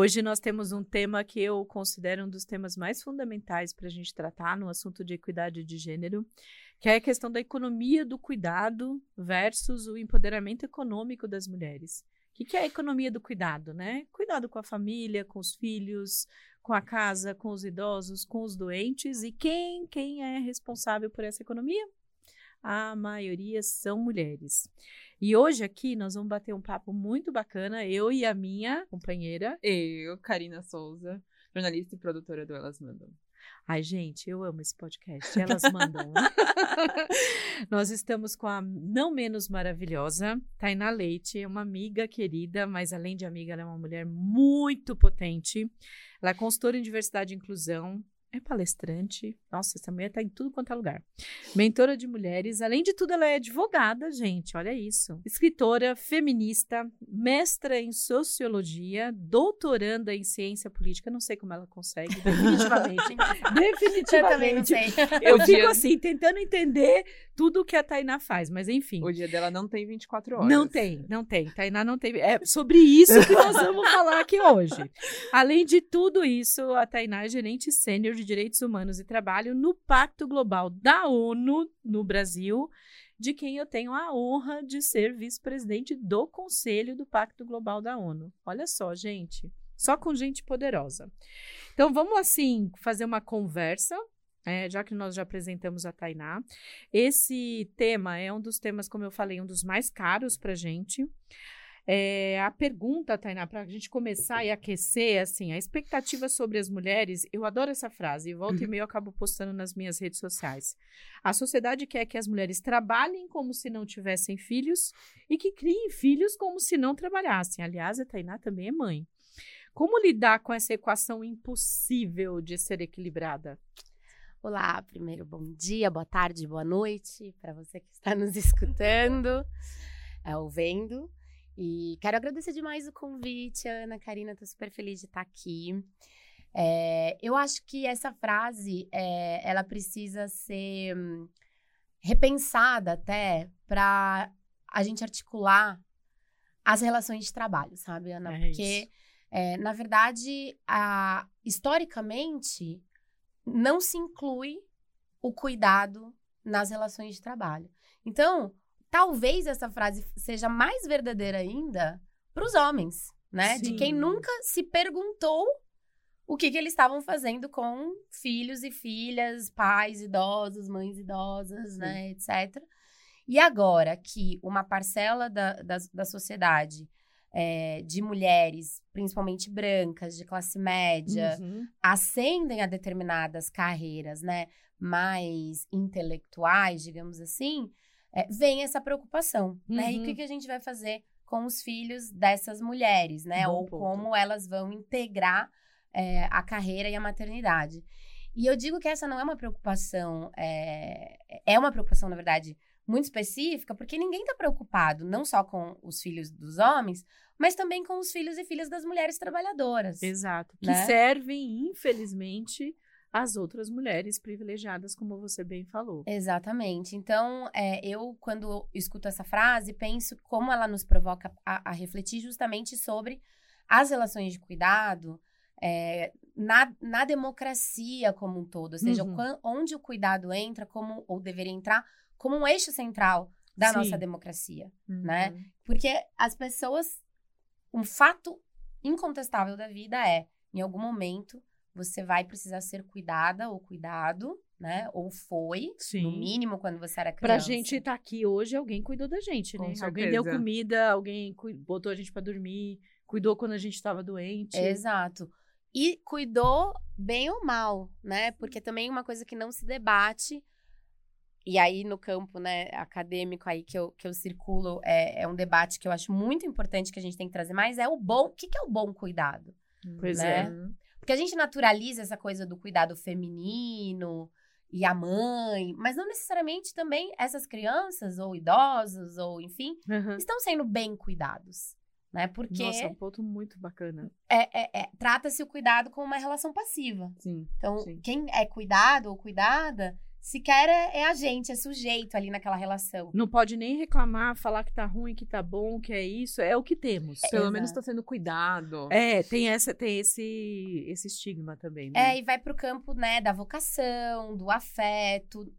Hoje nós temos um tema que eu considero um dos temas mais fundamentais para a gente tratar no assunto de equidade de gênero, que é a questão da economia do cuidado versus o empoderamento econômico das mulheres. O que é a economia do cuidado, né? Cuidado com a família, com os filhos, com a casa, com os idosos, com os doentes e quem quem é responsável por essa economia? A maioria são mulheres. E hoje aqui nós vamos bater um papo muito bacana, eu e a minha companheira. Eu, Karina Souza, jornalista e produtora do Elas Mandam. Ai, gente, eu amo esse podcast. Elas mandam. Nós estamos com a não menos maravilhosa Tainá Leite, uma amiga querida, mas além de amiga, ela é uma mulher muito potente. Ela é consultora em diversidade e inclusão, é palestrante. Nossa, essa mulher está em tudo quanto é lugar. Mentora de mulheres. Além de tudo, ela é advogada, gente. Olha isso. Escritora, feminista, mestra em sociologia, doutoranda em ciência política. Não sei como ela consegue, definitivamente. definitivamente. Eu também não sei. Eu fico assim, tentando entender tudo o que a Tainá faz, mas enfim. O dia dela não tem 24 horas. Não tem, não tem. Tainá não tem. É sobre isso que nós vamos falar aqui hoje. Além de tudo isso, a Tainá é gerente sênior de Direitos Humanos e Trabalho no Pacto Global da ONU no Brasil, de quem eu tenho a honra de ser vice-presidente do Conselho do Pacto Global da ONU. Olha só, gente, só com gente poderosa. Então, vamos assim fazer uma conversa. É, já que nós já apresentamos a Tainá, esse tema é um dos temas, como eu falei, um dos mais caros para gente. É, a pergunta, Tainá, para a gente começar e aquecer, assim, a expectativa sobre as mulheres, eu adoro essa frase, e volta uhum. e meio eu acabo postando nas minhas redes sociais. A sociedade quer que as mulheres trabalhem como se não tivessem filhos e que criem filhos como se não trabalhassem. Aliás, a Tainá também é mãe. Como lidar com essa equação impossível de ser equilibrada? Olá, primeiro bom dia, boa tarde, boa noite para você que está nos escutando, é, vendo. E quero agradecer demais o convite, Ana, Karina, tô super feliz de estar aqui. É, eu acho que essa frase, é, ela precisa ser hum, repensada até para a gente articular as relações de trabalho, sabe, Ana? É Porque, é, na verdade, a, historicamente, não se inclui o cuidado nas relações de trabalho. Então, talvez essa frase seja mais verdadeira ainda para os homens, né? Sim. De quem nunca se perguntou o que, que eles estavam fazendo com filhos e filhas, pais idosos, mães idosas, Sim. né, etc. E agora que uma parcela da, da, da sociedade é, de mulheres, principalmente brancas, de classe média, uhum. ascendem a determinadas carreiras, né, mais intelectuais, digamos assim, é, vem essa preocupação, uhum. né? E o que, uhum. que a gente vai fazer com os filhos dessas mulheres, né? Bom Ou ponto. como elas vão integrar é, a carreira e a maternidade. E eu digo que essa não é uma preocupação, é, é uma preocupação, na verdade, muito específica, porque ninguém está preocupado não só com os filhos dos homens, mas também com os filhos e filhas das mulheres trabalhadoras. Exato. Que né? servem, infelizmente, as outras mulheres privilegiadas, como você bem falou. Exatamente. Então, é, eu, quando escuto essa frase, penso como ela nos provoca a, a refletir justamente sobre as relações de cuidado é, na, na democracia como um todo. Ou seja, uhum. onde o cuidado entra, como ou deveria entrar, como um eixo central da Sim. nossa democracia, uhum. né? Porque as pessoas... Um fato incontestável da vida é, em algum momento, você vai precisar ser cuidada ou cuidado, né? Ou foi, Sim. no mínimo, quando você era criança. Pra gente estar tá aqui hoje, alguém cuidou da gente, né? Alguém deu comida, alguém botou a gente para dormir, cuidou quando a gente estava doente. Exato. E cuidou bem ou mal, né? Porque também uma coisa que não se debate, e aí no campo né, acadêmico aí que eu, que eu circulo, é, é um debate que eu acho muito importante que a gente tem que trazer mais, é o bom, o que, que é o bom cuidado? Pois né? é. Porque a gente naturaliza essa coisa do cuidado feminino e a mãe, mas não necessariamente também essas crianças ou idosos ou enfim uhum. estão sendo bem cuidados, né? Porque nossa, é um ponto muito bacana. É, é, é trata-se o cuidado como uma relação passiva. Sim. Então sim. quem é cuidado ou cuidada sequer é, é a gente, é sujeito ali naquela relação. Não pode nem reclamar, falar que tá ruim, que tá bom, que é isso. É o que temos. Pelo Exato. menos tá sendo cuidado. É, tem, essa, tem esse, esse estigma também. Né? É, e vai pro campo, né, da vocação, do afeto,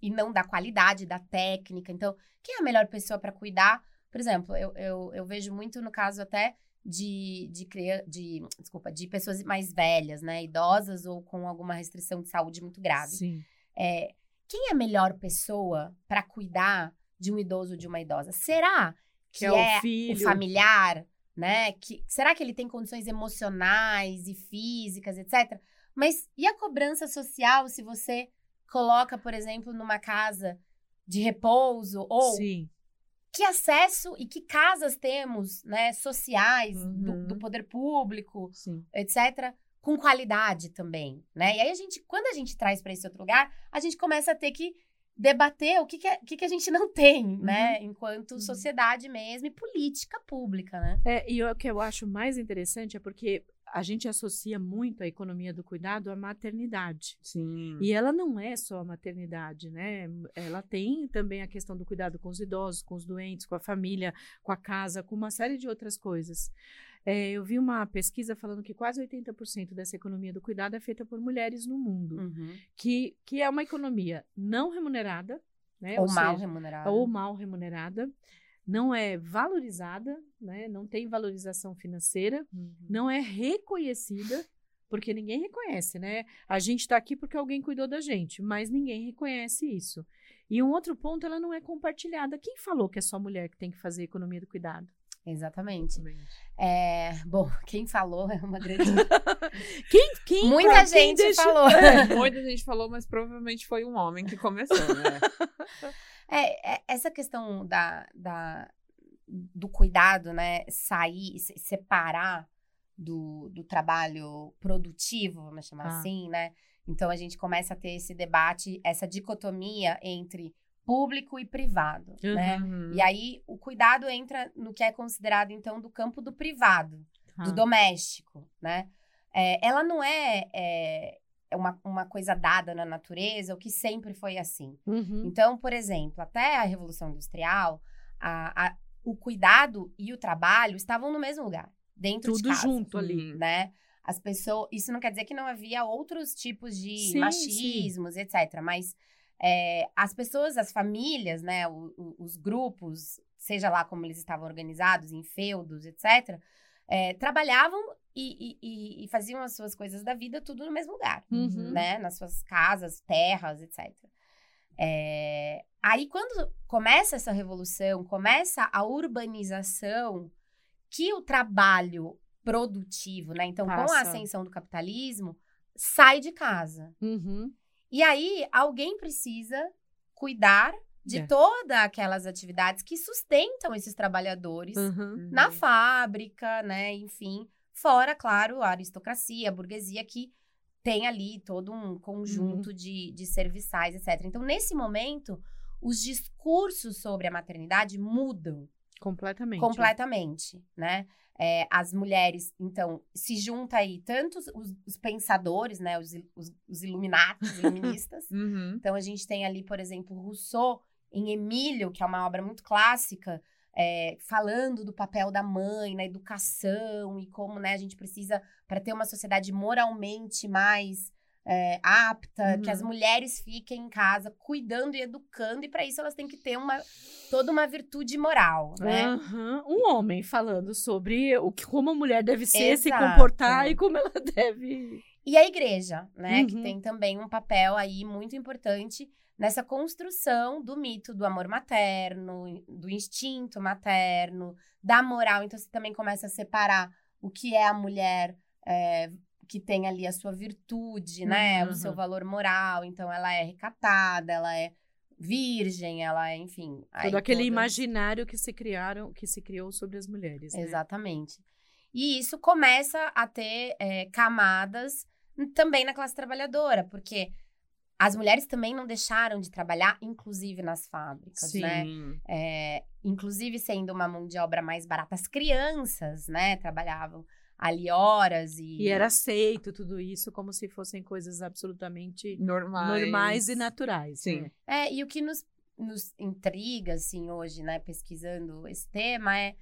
e não da qualidade, da técnica. Então, quem é a melhor pessoa para cuidar? Por exemplo, eu, eu, eu vejo muito no caso até de, de, de, desculpa, de pessoas mais velhas, né, idosas ou com alguma restrição de saúde muito grave. Sim. É, quem é a melhor pessoa para cuidar de um idoso ou de uma idosa? Será que, Que é o é, filho. o familiar, né? Que, será que ele tem condições emocionais e físicas, etc? Mas e a cobrança social se você coloca, por exemplo, numa casa de repouso ou Sim. que acesso e que casas temos, né, sociais do, Uhum. do poder público, Sim. etc., com qualidade também, né? E aí a gente, quando a gente traz para esse outro lugar, a gente começa a ter que debater o que, que, é- o que, que a gente não tem, né? Enquanto Uhum. sociedade mesmo e política pública, né? É, e o que eu acho mais interessante é porque a gente associa muito a economia do cuidado à maternidade. Sim. E ela não é só a maternidade, né? Ela tem também a questão do cuidado com os idosos, com os doentes, com a família, com a casa, com uma série de outras coisas. É, eu vi uma pesquisa falando que quase 80% dessa economia do cuidado é feita por mulheres no mundo, que, que é uma economia não remunerada, né? Ou mal seja, remunerado. ou mal remunerada, não é valorizada, né? não tem valorização financeira, Uhum. não é reconhecida, porque ninguém reconhece, né? A gente está aqui porque alguém cuidou da gente, mas ninguém reconhece isso. E um outro ponto, ela não é compartilhada. Quem falou que é só mulher que tem que fazer economia do cuidado? Exatamente. É, bom, quem falou é uma grande. Quem, quem Muita pra quem gente deixa- falou. Muita gente falou, mas provavelmente foi um homem que começou, né? É, é, essa questão da, da, do cuidado, né? Sair, se separar do, do trabalho produtivo, vamos chamar Ah. assim, né? Então a gente começa a ter esse debate, essa dicotomia entre público e privado, né? Uhum. E aí o cuidado entra no que é considerado, então, do campo do privado do Ah, doméstico, né? É, ela não é, é, é uma, uma coisa dada na natureza, o que sempre foi assim. uhum. Então, por exemplo, até a Revolução Industrial, a- a- o cuidado e o trabalho estavam no mesmo lugar, dentro de Tudo casa, junto ali. né? As pessoas, isso não quer dizer que não havia outros tipos de Sim, machismos, etc. Mas é, as pessoas, as famílias, né, o- o- os grupos, seja lá como eles estavam organizados, em feudos, etc., é, trabalhavam e, e- e- faziam as suas coisas da vida tudo no mesmo lugar, Uhum. né? Nas suas casas, terras, etc. É, aí, quando começa essa revolução, começa a urbanização, que o trabalho produtivo, né? Então, com a Passa. ascensão do capitalismo, sai de casa. Uhum. E aí, alguém precisa cuidar de É. todas aquelas atividades que sustentam esses trabalhadores Uhum. na fábrica, né? Enfim, fora, claro, a aristocracia, a burguesia que tem ali todo um conjunto de, de serviçais, etc. Então, nesse momento, os discursos sobre a maternidade mudam Completamente. completamente, né? É, as mulheres, então, se junta aí tanto os, os pensadores, né? Os, os, os iluminatos, iluministas, Uhum. então, a gente tem ali, por exemplo, Rousseau em Emílio, que é uma obra muito clássica, é, falando do papel da mãe na educação e como né, a gente precisa, para ter uma sociedade moralmente mais é, apta, que Uhum. as mulheres fiquem em casa cuidando e educando, e para isso elas têm que ter uma, toda uma virtude moral, né? Aham. Um homem falando sobre o que, como a mulher deve ser, se Exato. comportar e como ela deve. E a igreja, né? Que Uhum. tem também um papel aí muito importante nessa construção do mito do amor materno, do instinto materno, da moral. Então, você também começa a separar o que é a mulher é, que tem ali a sua virtude, né? Uhum. O seu valor moral. Então, ela é recatada, ela é virgem, ela é, enfim. Todo aquele imaginário que se criaram, que se criou sobre as mulheres. né? Exatamente. E isso começa a ter é, camadas também na classe trabalhadora, porque as mulheres também não deixaram de trabalhar, inclusive nas fábricas, Sim. né? É, inclusive sendo uma mão de obra mais barata. As crianças, né, trabalhavam. Ali horas e. E era aceito tudo isso como se fossem coisas absolutamente Normais. normais e naturais. Sim. né? É, e o que nos, nos intriga, assim, hoje, né, pesquisando esse tema é,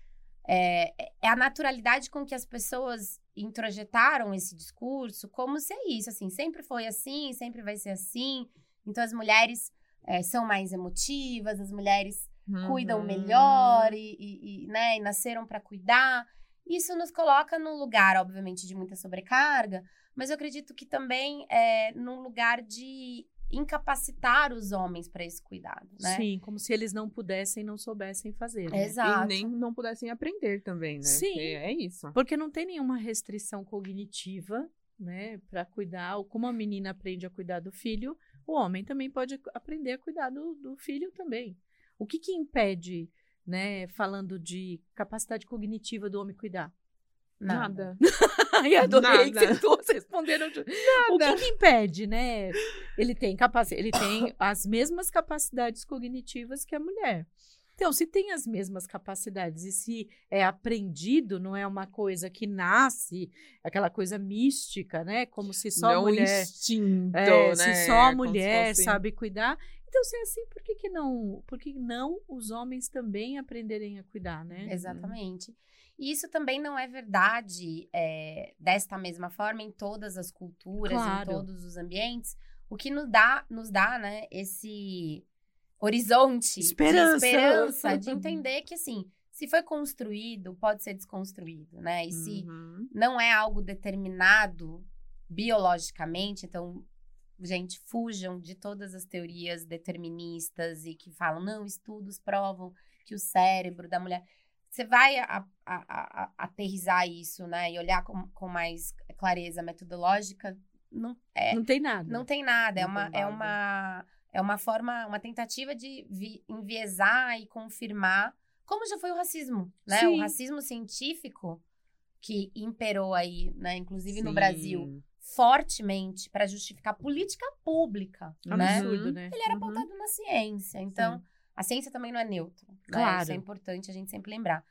é, é a naturalidade com que as pessoas introjetaram esse discurso, como se é isso, assim, sempre foi assim, sempre vai ser assim. Então, as mulheres é, são mais emotivas, as mulheres cuidam Uhum. melhor e, e- e, né, e nasceram para cuidar. Isso nos coloca num lugar, obviamente, de muita sobrecarga, mas eu acredito que também é num lugar de incapacitar os homens para esse cuidado, né? Sim, como se eles não pudessem, não soubessem fazer. né? Exato. E nem não pudessem aprender também, né? Sim. Porque É isso. Porque não tem nenhuma restrição cognitiva, né, para cuidar. ou Como a menina aprende a cuidar do filho, o homem também pode aprender a cuidar do, do filho também. O que que impede, né, falando de capacidade cognitiva do homem cuidar? Nada. Ai, adorei que Nada. vocês todos responderam. de- O que, que impede, né? Ele tem capacidade, ele tem as mesmas capacidades cognitivas que a mulher. Então, se tem as mesmas capacidades e se é aprendido, não é uma coisa que nasce, aquela coisa mística, né? Como se só não a mulher, instinto, é, né? se só a mulher sabe cuidar. Então, se é assim, por que, que não? Por que não os homens também aprenderem a cuidar, né? Exatamente. E isso também não é verdade é, desta mesma forma em todas as culturas, Claro. em todos os ambientes. O que nos dá, nos dá né, esse horizonte Esperança. de esperança, de entender que, assim, se foi construído, pode ser desconstruído, né? E se Uhum. não é algo determinado biologicamente, então, gente, fujam de todas as teorias deterministas e que falam, não, estudos provam que o cérebro da mulher. Você vai a- a- a- aterrizar isso, né? E olhar com, com mais clareza metodológica, não, é, Não tem nada. não tem nada. É Não uma, tem é uma, é uma forma, uma tentativa de vi- enviesar e confirmar, como já foi o racismo, né? Sim. O racismo científico que imperou aí, né? Inclusive no Sim. Brasil, fortemente para justificar política pública, né? Absurdo, Uhum. né? Ele era Uhum. pautado na ciência. Então, a ciência também não é neutra. Né? Claro. Isso é importante a gente sempre lembrar.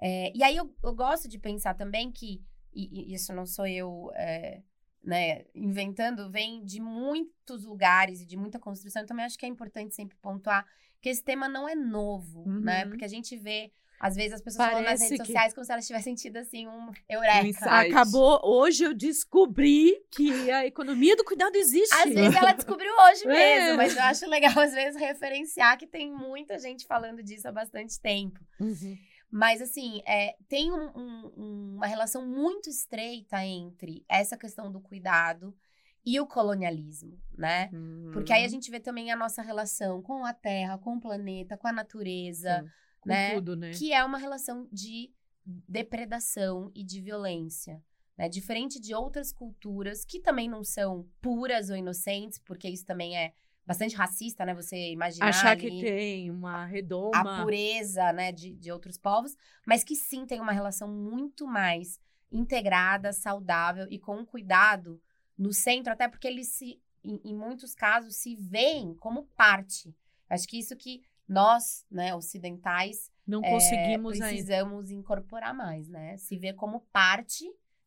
É, e aí eu, eu gosto de pensar também que, e, e isso não sou eu é, né, inventando, vem de muitos lugares e de muita construção. Eu também acho que é importante sempre pontuar que esse tema não é novo, né? Uhum. Porque a gente vê, às vezes, as pessoas falando nas Parece redes que- sociais como se elas tivessem tido, assim, um eureka. Um. Acabou. Hoje eu descobri que a economia do cuidado existe. Às vezes ela descobriu hoje É. mesmo, mas eu acho legal, às vezes, referenciar que tem muita gente falando disso há bastante tempo. Uhum. Mas, assim, é, tem um- um- uma relação muito estreita entre essa questão do cuidado e o colonialismo, né? Porque Uhum. aí a gente vê também a nossa relação com a terra, com o planeta, com a natureza, Sim. Com né? tudo, né? que é uma relação de depredação e de violência. Né? Diferente de outras culturas que também não são puras ou inocentes, porque isso também é bastante racista, né? Você imaginar Achar que tem uma a redoma. pureza né, de, de outros povos, mas que sim tem uma relação muito mais integrada, saudável e com cuidado no centro, até porque eles se, em, em muitos casos, se veem como parte. Acho que isso que nós, né, ocidentais, Não é, conseguimos ainda. precisamos incorporar mais, né? Se ver como parte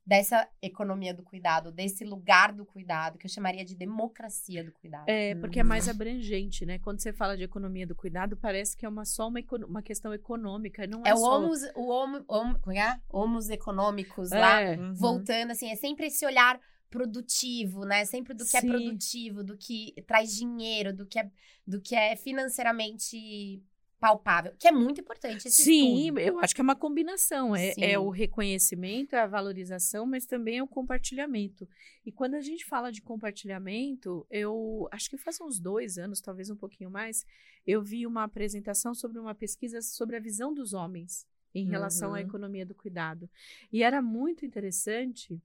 dessa economia do cuidado, desse lugar do cuidado, que eu chamaria de democracia do cuidado. É, porque é Uhum. mais abrangente, né? Quando você fala de economia do cuidado, parece que é uma, só uma, uma questão econômica. Não é, É o só... homos, o homo, homo, como é? homos econômicos lá, É, Uhum. voltando, assim, é sempre esse olhar produtivo, né? Sempre do que é Sim. produtivo, do que traz dinheiro, do que é, do que é financeiramente palpável, que é muito importante esse Sim, estudo. eu acho que é uma combinação. É, é o reconhecimento, é a valorização, mas também é o compartilhamento. E quando a gente fala de compartilhamento, eu acho que faz uns dois anos, talvez um pouquinho mais, eu vi uma apresentação sobre uma pesquisa sobre a visão dos homens em relação à Uhum. economia do cuidado. E era muito interessante.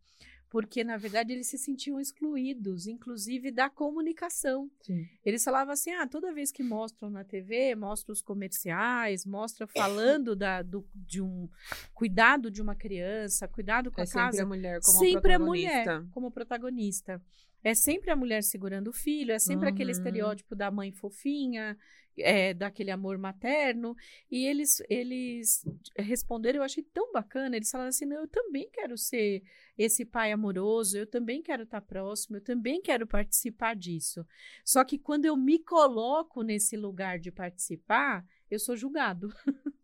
Porque, na verdade, eles se sentiam excluídos, inclusive da comunicação. Sim. Eles falavam assim: ah, toda vez que mostram na TV, mostra os comerciais, mostra falando da, do, de um cuidado de uma criança, cuidado com É a sempre casa. a mulher como sempre a protagonista. mulher como protagonista. É sempre a mulher segurando o filho, é sempre aquele Uhum. estereótipo da mãe fofinha, é, daquele amor materno. E eles, eles responderam, eu achei tão bacana. Eles falaram assim: não, eu também quero ser esse pai amoroso, eu também quero estar próximo, eu também quero participar disso. Só que quando eu me coloco nesse lugar de participar, eu sou julgado.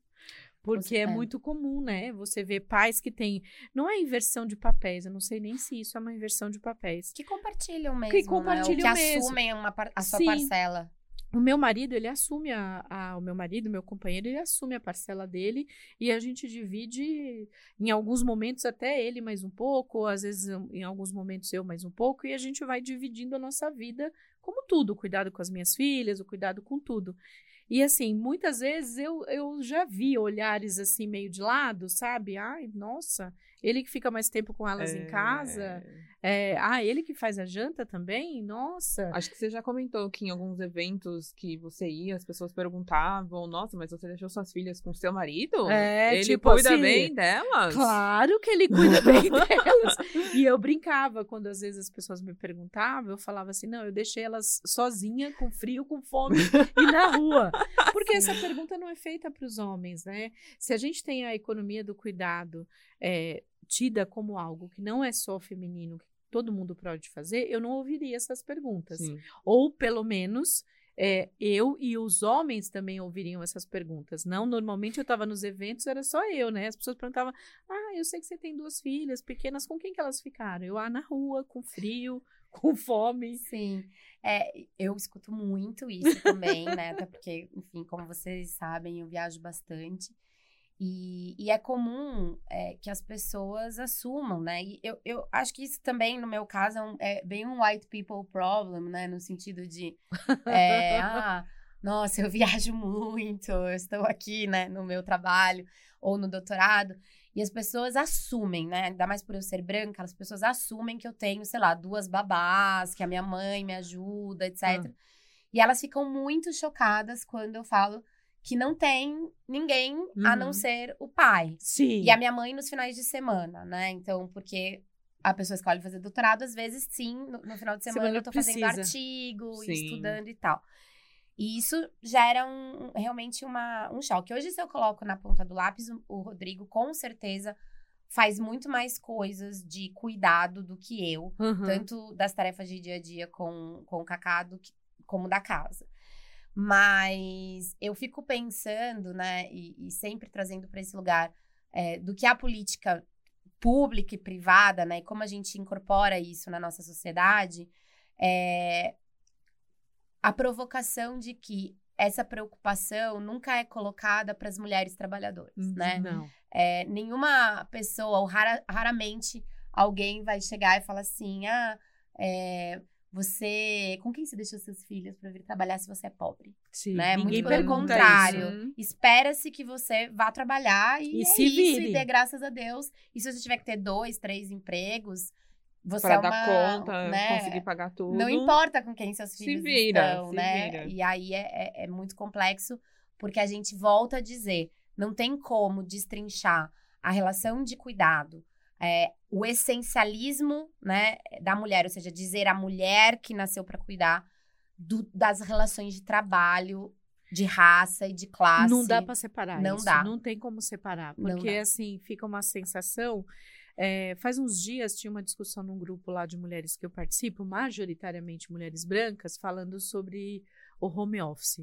Porque é É. muito comum, né? Você vê pais que têm. Não é inversão de papéis, eu não sei nem se isso é uma inversão de papéis. Que compartilham mesmo, Que né? compartilham Ou que mesmo. assumem uma par- a sua Sim. parcela. O meu marido, ele assume a, a- o meu marido, meu companheiro, ele assume a parcela dele e a gente divide em alguns momentos até ele mais um pouco, às vezes em alguns momentos eu mais um pouco e a gente vai dividindo a nossa vida como tudo, o cuidado com as minhas filhas, o cuidado com tudo. E assim, muitas vezes eu, eu já vi olhares assim meio de lado, sabe? Ai, nossa, ele que fica mais tempo com elas em É, casa. É, ah, ele que faz a janta também? Nossa. Acho que você já comentou que em alguns eventos que você ia, as pessoas perguntavam: Nossa, mas você deixou suas filhas com seu marido? É, Ele tipo cuida assim, bem delas? Claro que ele cuida bem delas. E eu brincava quando às vezes as pessoas me perguntavam, eu falava assim: não, eu deixei elas sozinha, com frio, com fome e na rua. Porque essa pergunta não é feita para os homens, né? Se a gente tem a economia do cuidado é, tida como algo que não é só feminino, que todo mundo pode fazer, eu não ouviria essas perguntas. Sim. Ou, pelo menos, é, eu e os homens também ouviriam essas perguntas. Não, normalmente eu estava nos eventos, era só eu, né? As pessoas perguntavam: Ah, eu sei que você tem duas filhas pequenas, com quem que elas ficaram? Eu, ah, na rua, com frio, com fome. Sim. É, eu escuto muito isso também, né? Até porque, enfim, como vocês sabem, eu viajo bastante. E, e é comum é, que as pessoas assumam, né? E eu, eu acho que isso também, no meu caso, é, um- é bem um white people problem, né? No sentido de, é, ah, nossa, eu viajo muito, eu estou aqui, né, no meu trabalho ou no doutorado. E as pessoas assumem, né? Ainda mais por eu ser branca, as pessoas assumem que eu tenho, sei lá, duas babás, que a minha mãe me ajuda, etc. E elas ficam muito chocadas quando eu falo que não tem ninguém a não Uhum. ser o pai. Sim. E a minha mãe nos finais de semana, né? Então, porque a pessoa escolhe fazer doutorado, às vezes sim, no, no final de semana, Semana eu tô fazendo precisa. artigo, Sim. estudando e tal. E isso gera um, um- realmente uma, um choque. Hoje, se eu coloco na ponta do lápis, o, o Rodrigo com certeza faz muito mais coisas de cuidado do que eu, Uhum. tanto das tarefas de dia a dia com, com o Cacá do que- como da casa. Mas eu fico pensando, né, e, e sempre trazendo para esse lugar é, do que a política pública e privada, né, e como a gente incorpora isso na nossa sociedade, é a provocação de que essa preocupação nunca é colocada para as mulheres trabalhadoras, né? Não. É, nenhuma pessoa, ou rara- raramente, alguém vai chegar e falar assim: ah, é, você. Com quem você deixou seus filhos para vir trabalhar se você é pobre? Sim. né? Ninguém Muito pelo contrário. Uhum. Espera-se que você vá trabalhar e, E é se isso, vire. e dê graças a Deus. E se você tiver que ter dois, três empregos, você Pra é dar uma, conta, né? conseguir pagar tudo. Não importa com quem seus Se filhos vira, estão, se né? vira. E aí é, é- é muito complexo, porque a gente volta a dizer, não tem como destrinchar a relação de cuidado, é, o essencialismo, né, da mulher, ou seja, dizer a mulher que nasceu para cuidar do- das relações de trabalho, de raça e de classe. Não dá para separar Não isso. dá. Não tem como separar. Porque, assim, fica uma sensação. é, faz uns dias tinha uma discussão num grupo lá de mulheres que eu participo, majoritariamente mulheres brancas, falando sobre o home office.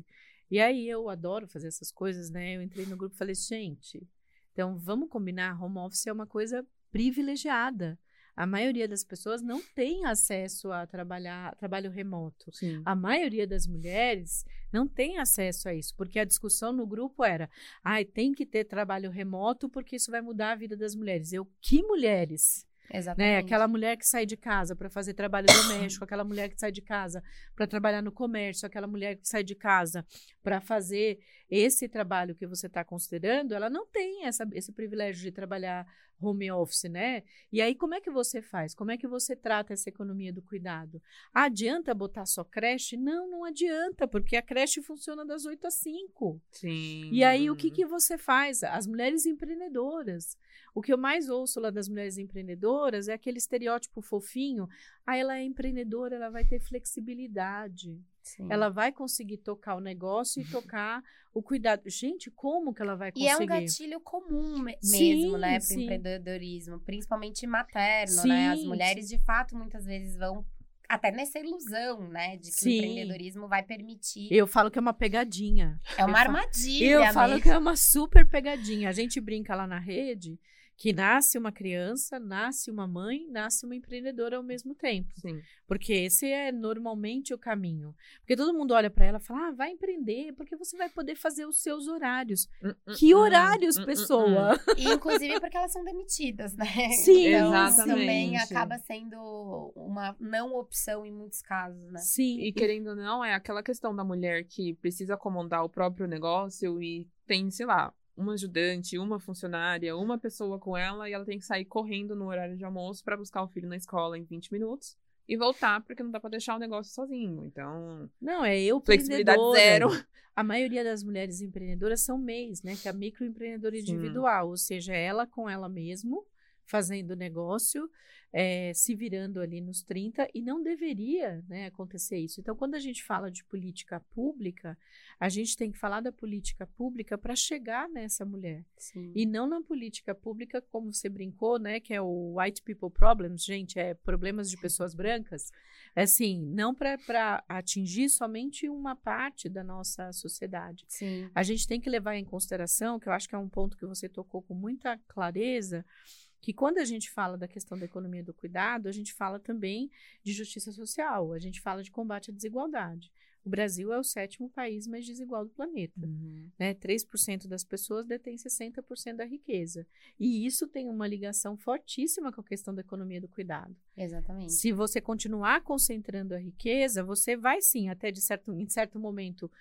E aí eu adoro fazer essas coisas, né? Eu entrei no grupo e falei, gente, então vamos combinar, home office é uma coisa privilegiada. A maioria das pessoas não tem acesso a trabalhar trabalho remoto. Sim. A maioria das mulheres não tem acesso a isso, porque a discussão no grupo era: ai, tem que ter trabalho remoto porque isso vai mudar a vida das mulheres. Eu, que mulheres? Exatamente. Né? Aquela mulher que sai de casa para fazer trabalho doméstico, aquela mulher que sai de casa para trabalhar no comércio, aquela mulher que sai de casa para fazer esse trabalho que você está considerando, ela não tem essa, esse privilégio de trabalhar home office, né? E aí, como é que você faz? Como é que você trata essa economia do cuidado? Adianta botar só creche? Não, não adianta, porque a creche funciona das 8 às 5. Sim. E aí, o que, que você faz? As mulheres empreendedoras. O que eu mais ouço lá das mulheres empreendedoras é aquele estereótipo fofinho. Ah, ela é empreendedora, ela vai ter flexibilidade. Sim. Ela vai conseguir tocar o negócio e tocar o cuidado. Gente, como que ela vai E conseguir? é um gatilho comum me- Sim, mesmo, né, sim. empreendedorismo, principalmente materno, né? As Sim, mulheres, de fato, muitas vezes vão até nessa ilusão, né, de que Sim. o empreendedorismo vai permitir. Eu falo que é uma pegadinha. é uma eu falo- armadilha, Eu falo mesmo. que é uma super pegadinha. A gente brinca lá na rede que nasce uma criança, nasce uma mãe, nasce uma empreendedora ao mesmo tempo. Sim. Porque esse é normalmente o caminho. Porque todo mundo olha para ela e fala: ah, vai empreender, porque você vai poder fazer os seus horários. Hum, hum, Que hum, horários, hum, pessoa? E, inclusive porque elas são demitidas, né? Sim, então, isso também exatamente. acaba sendo uma não opção em muitos casos, né? Sim. E querendo ou não, é aquela questão da mulher que precisa comandar o próprio negócio e tem, sei lá, uma ajudante, uma funcionária, uma pessoa com ela e ela tem que sair correndo no horário de almoço para buscar o filho na escola em 20 minutos e voltar porque não dá para deixar o negócio sozinho. Então, Não, é eu flexibilidade zero. A maioria das mulheres empreendedoras são MEIs, né? Que é a microempreendedora Sim. individual, ou seja, ela com ela mesmo, fazendo negócio, eh, se virando ali nos 30, e não deveria né, acontecer isso. Então, quando a gente fala de política pública, a gente tem que falar da política pública para chegar nessa mulher. Sim. E não na política pública, como você brincou, né? Que é o white people problems, gente, é problemas de pessoas brancas. É assim, não para atingir somente uma parte da nossa sociedade. Sim. A gente tem que levar em consideração, que eu acho que é um ponto que você tocou com muita clareza, que quando a gente fala da questão da economia do cuidado, a gente fala também de justiça social, a gente fala de combate à desigualdade. O Brasil é o sétimo país mais desigual do planeta né? 3% das pessoas detêm 60% da riqueza. E isso tem uma ligação fortíssima com a questão da economia do cuidado. Exatamente. Se você continuar concentrando a riqueza, você vai sim, até de certo, em certo momento,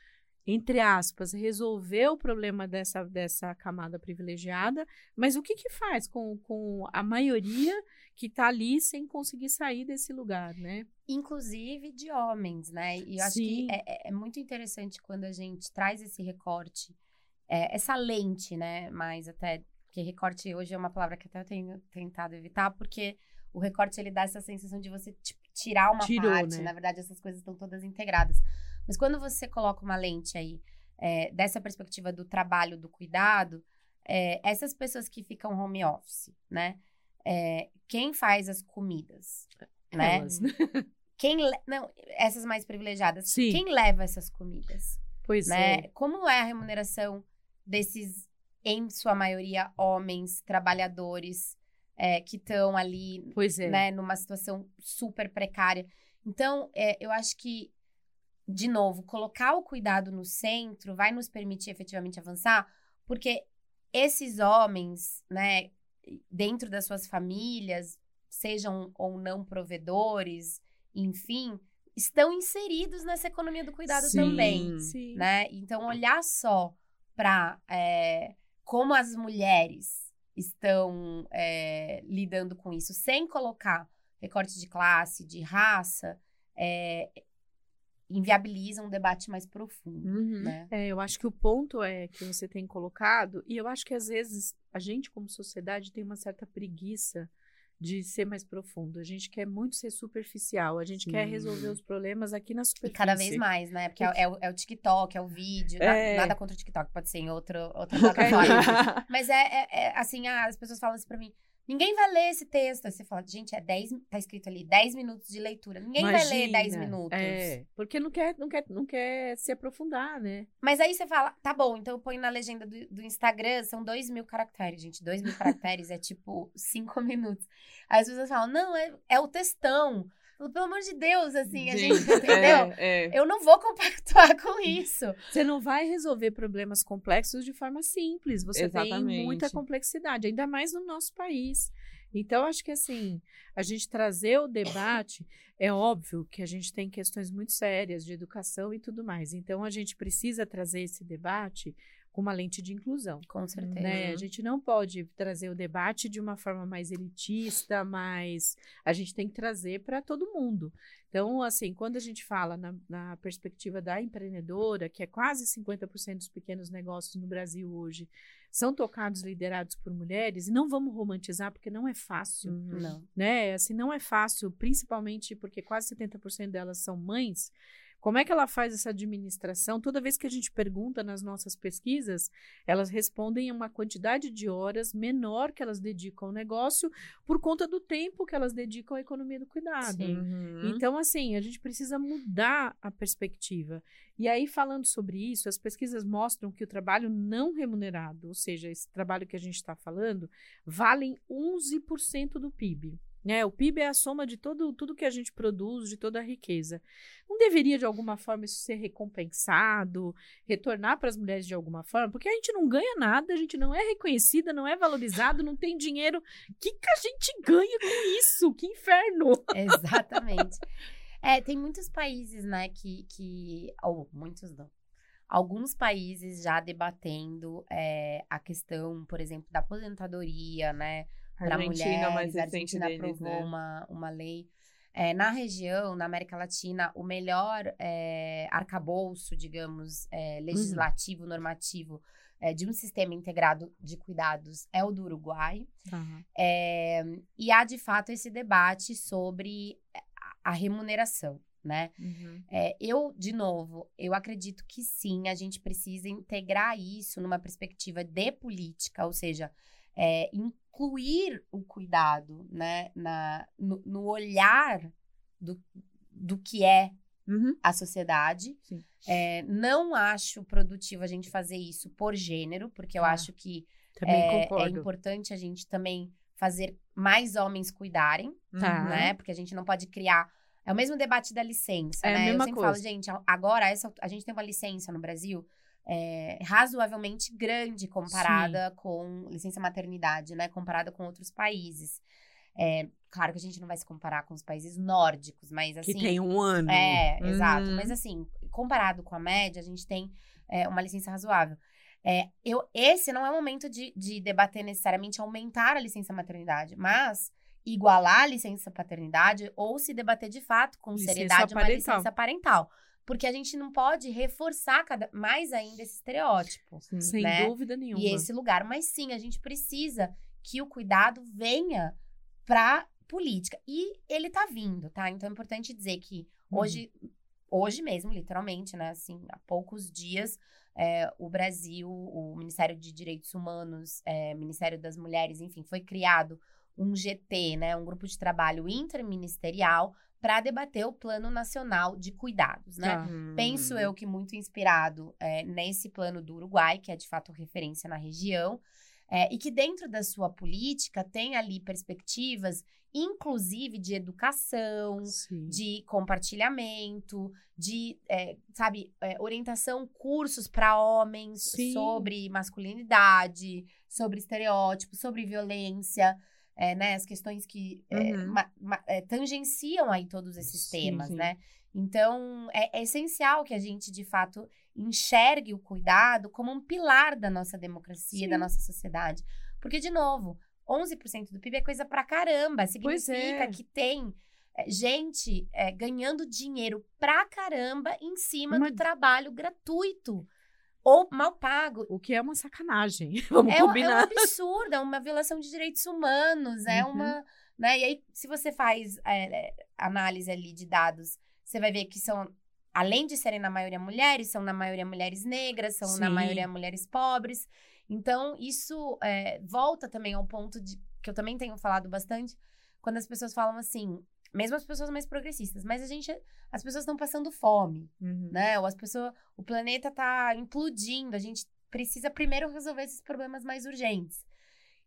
entre aspas, resolver o problema dessa, dessa camada privilegiada, mas o que, que faz com, com a maioria que está ali sem conseguir sair desse lugar, né? Inclusive de homens, né? E eu acho Sim. que é, é- é muito interessante quando a gente traz esse recorte, é, essa lente, né? Mais até, porque recorte hoje é uma palavra que até eu tenho tentado evitar, porque o recorte ele dá essa sensação de você tipo, tirar uma Tirou, parte. né? Na verdade, essas coisas estão todas integradas. Mas quando você coloca uma lente aí, é, dessa perspectiva do trabalho, do cuidado, é, essas pessoas que ficam home office, né? É, quem faz as comidas? Né? Elas. Quem não, essas mais privilegiadas. Sim. Quem leva essas comidas, Pois né? é. Como é a remuneração desses, em sua maioria, homens trabalhadores é, que estão ali, Pois é. né, numa situação super precária? Então, é, eu acho que de novo, colocar o cuidado no centro vai nos permitir efetivamente avançar, porque esses homens, né, dentro das suas famílias, sejam ou não provedores, enfim, estão inseridos nessa economia do cuidado Sim, também, Sim. né? Então, olhar só para como as mulheres estão é, lidando com isso, sem colocar recorte de classe, de raça, é, inviabiliza um debate mais profundo, Uhum. né? É, eu acho que o ponto é que você tem colocado, e eu acho que às vezes a gente, como sociedade, tem uma certa preguiça de ser mais profundo. A gente quer muito ser superficial, a gente quer Sim. resolver os problemas aqui na E superfície. cada vez mais, né? Porque é, é o, é o TikTok, é o vídeo, na- É. nada contra o TikTok, pode ser em outro, outra plataforma. Mas é, é- é, assim, ah, as pessoas falam assim pra mim, ninguém vai ler esse texto. Aí você fala, gente, é 10, tá escrito ali, 10 minutos de leitura. Ninguém vai ler 10 Imagina. minutos. É, porque não quer, não, quer, não quer se aprofundar, né? Mas aí você fala, tá bom, então eu ponho na legenda do, do Instagram, são 2 mil caracteres, gente. 2 mil caracteres é tipo 5 minutos. Aí as pessoas falam, não, é, é o textão. Pelo amor de Deus, assim, a gente, entendeu? É, é. Eu não vou compactuar com isso. Você não vai resolver problemas complexos de forma simples. Você tem Exatamente. muita complexidade, ainda mais no nosso país. Então, acho que assim, a gente trazer o debate, é óbvio que a gente tem questões muito sérias de educação e tudo mais. Então, a gente precisa trazer esse debate com uma lente de inclusão. Com certeza. Né? Uhum. A gente não pode trazer o debate de uma forma mais elitista, mas a gente tem que trazer para todo mundo. Então, assim, quando a gente fala na, na perspectiva da empreendedora, que é quase 50% dos pequenos negócios no Brasil hoje, são tocados, liderados por mulheres, e não vamos romantizar, porque não é fácil Uhum. Não. né? Assim, não é fácil, principalmente porque quase 70% delas são mães. Como é que ela faz essa administração? Toda vez que a gente pergunta nas nossas pesquisas, elas respondem a uma quantidade de horas menor que elas dedicam ao negócio por conta do tempo que elas dedicam à economia do cuidado. Uhum. Então, assim, a gente precisa mudar a perspectiva. E aí, falando sobre isso, as pesquisas mostram que o trabalho não remunerado, ou seja, esse trabalho que a gente está falando, valem 11% do PIB. Né? O PIB é a soma de todo, tudo que a gente produz, de toda a riqueza. Não deveria, de alguma forma, isso ser recompensado, retornar para as mulheres de alguma forma? Porque a gente não ganha nada, a gente não é reconhecida, não é valorizado, não tem dinheiro. O que, que a gente ganha com isso? Que inferno! Exatamente. É, tem muitos países, né, que, que ou muitos não. Alguns países já debatendo é, a questão, por exemplo, da aposentadoria, né, para mulheres. mais a Argentina deles, aprovou né? uma, uma lei. É, na região, na América Latina, o melhor é, arcabouço, digamos, é, legislativo, normativo, é, de um sistema integrado de cuidados é o do Uruguai. É, e há, de fato, esse debate sobre a remuneração, né? Uhum. É, eu, de novo, eu acredito que sim, a gente precisa integrar isso numa perspectiva de política, ou seja, é, incluir o cuidado, né, na, no, no olhar do, do que é Uhum. a sociedade. É, não acho produtivo a gente fazer isso por gênero, porque eu Ah, acho que é, é importante a gente também fazer mais homens cuidarem, Tá. Né? Porque a gente não pode criar. É o mesmo debate da licença, É a né? mesma Eu sempre coisa. falo, gente, a- agora essa, a gente tem uma licença no Brasil é, razoavelmente grande comparada com licença maternidade, né? Comparada com outros países. É, claro que a gente não vai se comparar com os países nórdicos, mas assim. que tem um ano. É, exato. Uhum. Mas assim, comparado com a média, a gente tem é, uma licença razoável. É, eu, esse não é o momento de, de debater necessariamente aumentar a licença maternidade, mas igualar a licença paternidade ou se debater de fato com Licença seriedade uma parental. licença parental. Porque a gente não pode reforçar cada, mais ainda esse estereótipo Sim. Sem né? dúvida nenhuma. e esse lugar. Mas sim, a gente precisa que o cuidado venha pra política. E ele tá vindo, tá? Então é importante dizer que Uhum. hoje, hoje mesmo, literalmente, né? Assim, há poucos dias, é, o Brasil, o Ministério de Direitos Humanos, é, Ministério das Mulheres, enfim, foi criado um GT, né? Um grupo de trabalho interministerial para debater o Plano Nacional de Cuidados, né? Uhum. Penso eu que muito inspirado é, nesse plano do Uruguai, que é de fato referência na região, é, e que dentro da sua política tem ali perspectivas, inclusive de educação, Sim. de compartilhamento, de, é, sabe, é, orientação, cursos para homens Sim. sobre masculinidade, sobre estereótipos, sobre violência. É, né, as questões que é, Uhum. ma- ma- é, tangenciam aí todos esses temas, sim. né? Então, é, é essencial que a gente, de fato, enxergue o cuidado como um pilar da nossa democracia, da Sim. nossa sociedade. Porque, de novo, 11% do PIB é coisa pra caramba. Significa é. que tem gente é, ganhando dinheiro pra caramba em cima Uma- do trabalho gratuito ou mal pago. O que é uma sacanagem. Vamos É, um- é um combinar. absurdo, é uma violação de direitos humanos, é Uhum. uma. Né? E aí, se você faz é, é, análise ali de dados, você vai ver que são, além de serem na maioria mulheres, são na maioria mulheres negras, são na Sim. maioria mulheres pobres. Então, isso é, volta também ao ponto de que eu também tenho falado bastante, quando as pessoas falam assim, mesmo as pessoas mais progressistas, mas a gente, as pessoas estão passando fome Uhum. né? Ou as pessoas, o planeta tá implodindo, a gente precisa primeiro resolver esses problemas mais urgentes.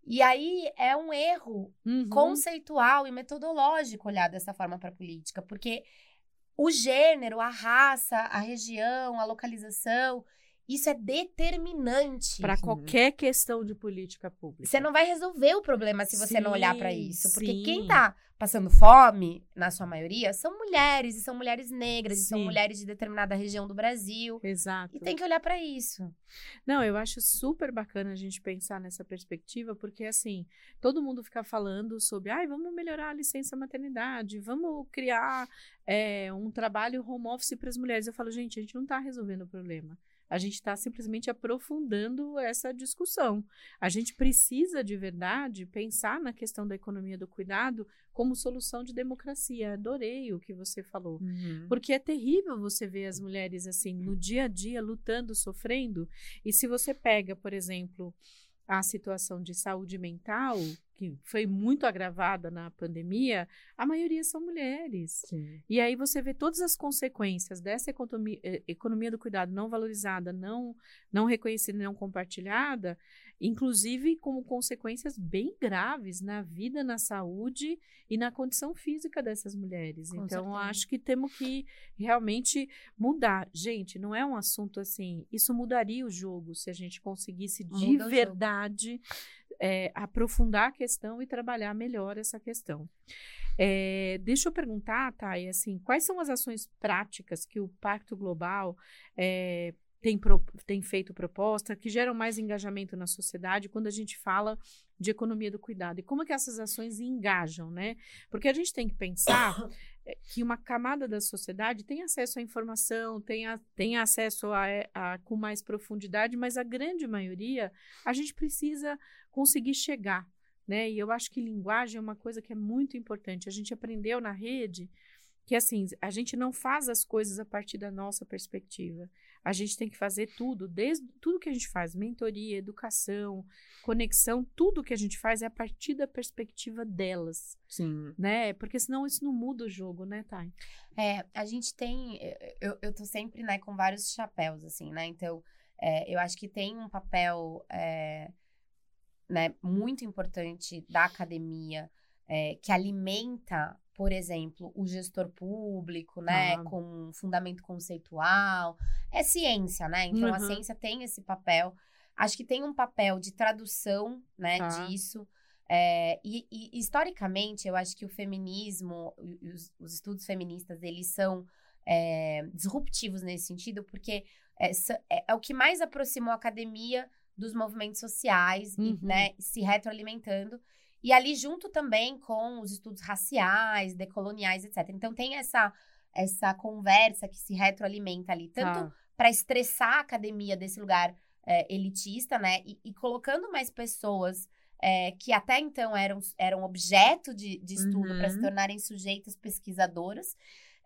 E aí é um erro Uhum. conceitual e metodológico olhar dessa forma para a política, porque o gênero, a raça, a região, a localização, Isso é determinante. Para qualquer questão de política pública. Você não vai resolver o problema se você não olhar para Sim, isso. Porque sim. quem tá passando fome, na sua maioria, são mulheres, e são mulheres negras, e são Sim. mulheres de determinada região do Brasil. Exato. E tem que olhar para isso. Não, eu acho super bacana a gente pensar nessa perspectiva, porque assim, todo mundo fica falando sobre, ai, vamos melhorar a licença maternidade, vamos criar é, um trabalho home office para as mulheres. Eu falo, gente, a gente não está resolvendo o problema. A gente está simplesmente aprofundando essa discussão. A gente precisa, de verdade, pensar na questão da economia do cuidado como solução de democracia. Adorei o que você falou. Uhum. Porque é terrível você ver as mulheres assim, no dia a dia, lutando, sofrendo. E se você pega, por exemplo, a situação de saúde mental, que foi muito agravada na pandemia, a maioria são mulheres. Sim. E aí você vê todas as consequências dessa economia, eh, economia do cuidado não valorizada, não, não reconhecida não compartilhada, inclusive como consequências bem graves na vida, na saúde e na condição física dessas mulheres. Com então, certeza. acho que temos que realmente mudar. Gente, não é um assunto assim. Isso mudaria o jogo se a gente conseguisse de Muda verdade eh, aprofundar a questão e trabalhar melhor essa questão. É, deixa eu perguntar, Thay, assim, quais são as ações práticas que o Pacto Global é, tem, pro- tem feito proposta, que geram mais engajamento na sociedade quando a gente fala de economia do cuidado? E como é que essas ações engajam, né? Porque a gente tem que pensar é, que uma camada da sociedade tem acesso à informação, tem, a- tem acesso a, a- com mais profundidade, mas a grande maioria a gente precisa conseguir chegar né? E eu acho que linguagem é uma coisa que é muito importante. A gente aprendeu na rede que assim, a gente não faz as coisas a partir da nossa perspectiva. A gente tem que fazer tudo, desde tudo que a gente faz, mentoria, educação, conexão, tudo que a gente faz é a partir da perspectiva delas, Sim. né? Porque senão isso não muda o jogo, né, Thay? É, a gente tem. Eu, eu tô sempre, né, com vários chapéus, assim, né? Então, é, eu acho que tem um papel é, né, muito importante da academia é, que alimenta, por exemplo, o gestor público, né? Ah. Com fundamento conceitual. É ciência, né? Então, a Uhum. ciência tem esse papel. Acho que tem um papel de tradução, né, Tá. disso. É, e, e, historicamente, eu acho que o feminismo, e os, os estudos feministas, eles são é, disruptivos nesse sentido, porque é, é- o que mais aproximou a academia dos movimentos sociais, e, Uhum. né, se retroalimentando. E ali junto também com os estudos raciais, decoloniais, etc. Então tem essa, essa conversa que se retroalimenta ali, tanto Tá. para estressar a academia desse lugar é, elitista, né? E, e colocando mais pessoas é, que até então eram, eram objeto de, de estudo para se Uhum. tornarem sujeitas pesquisadoras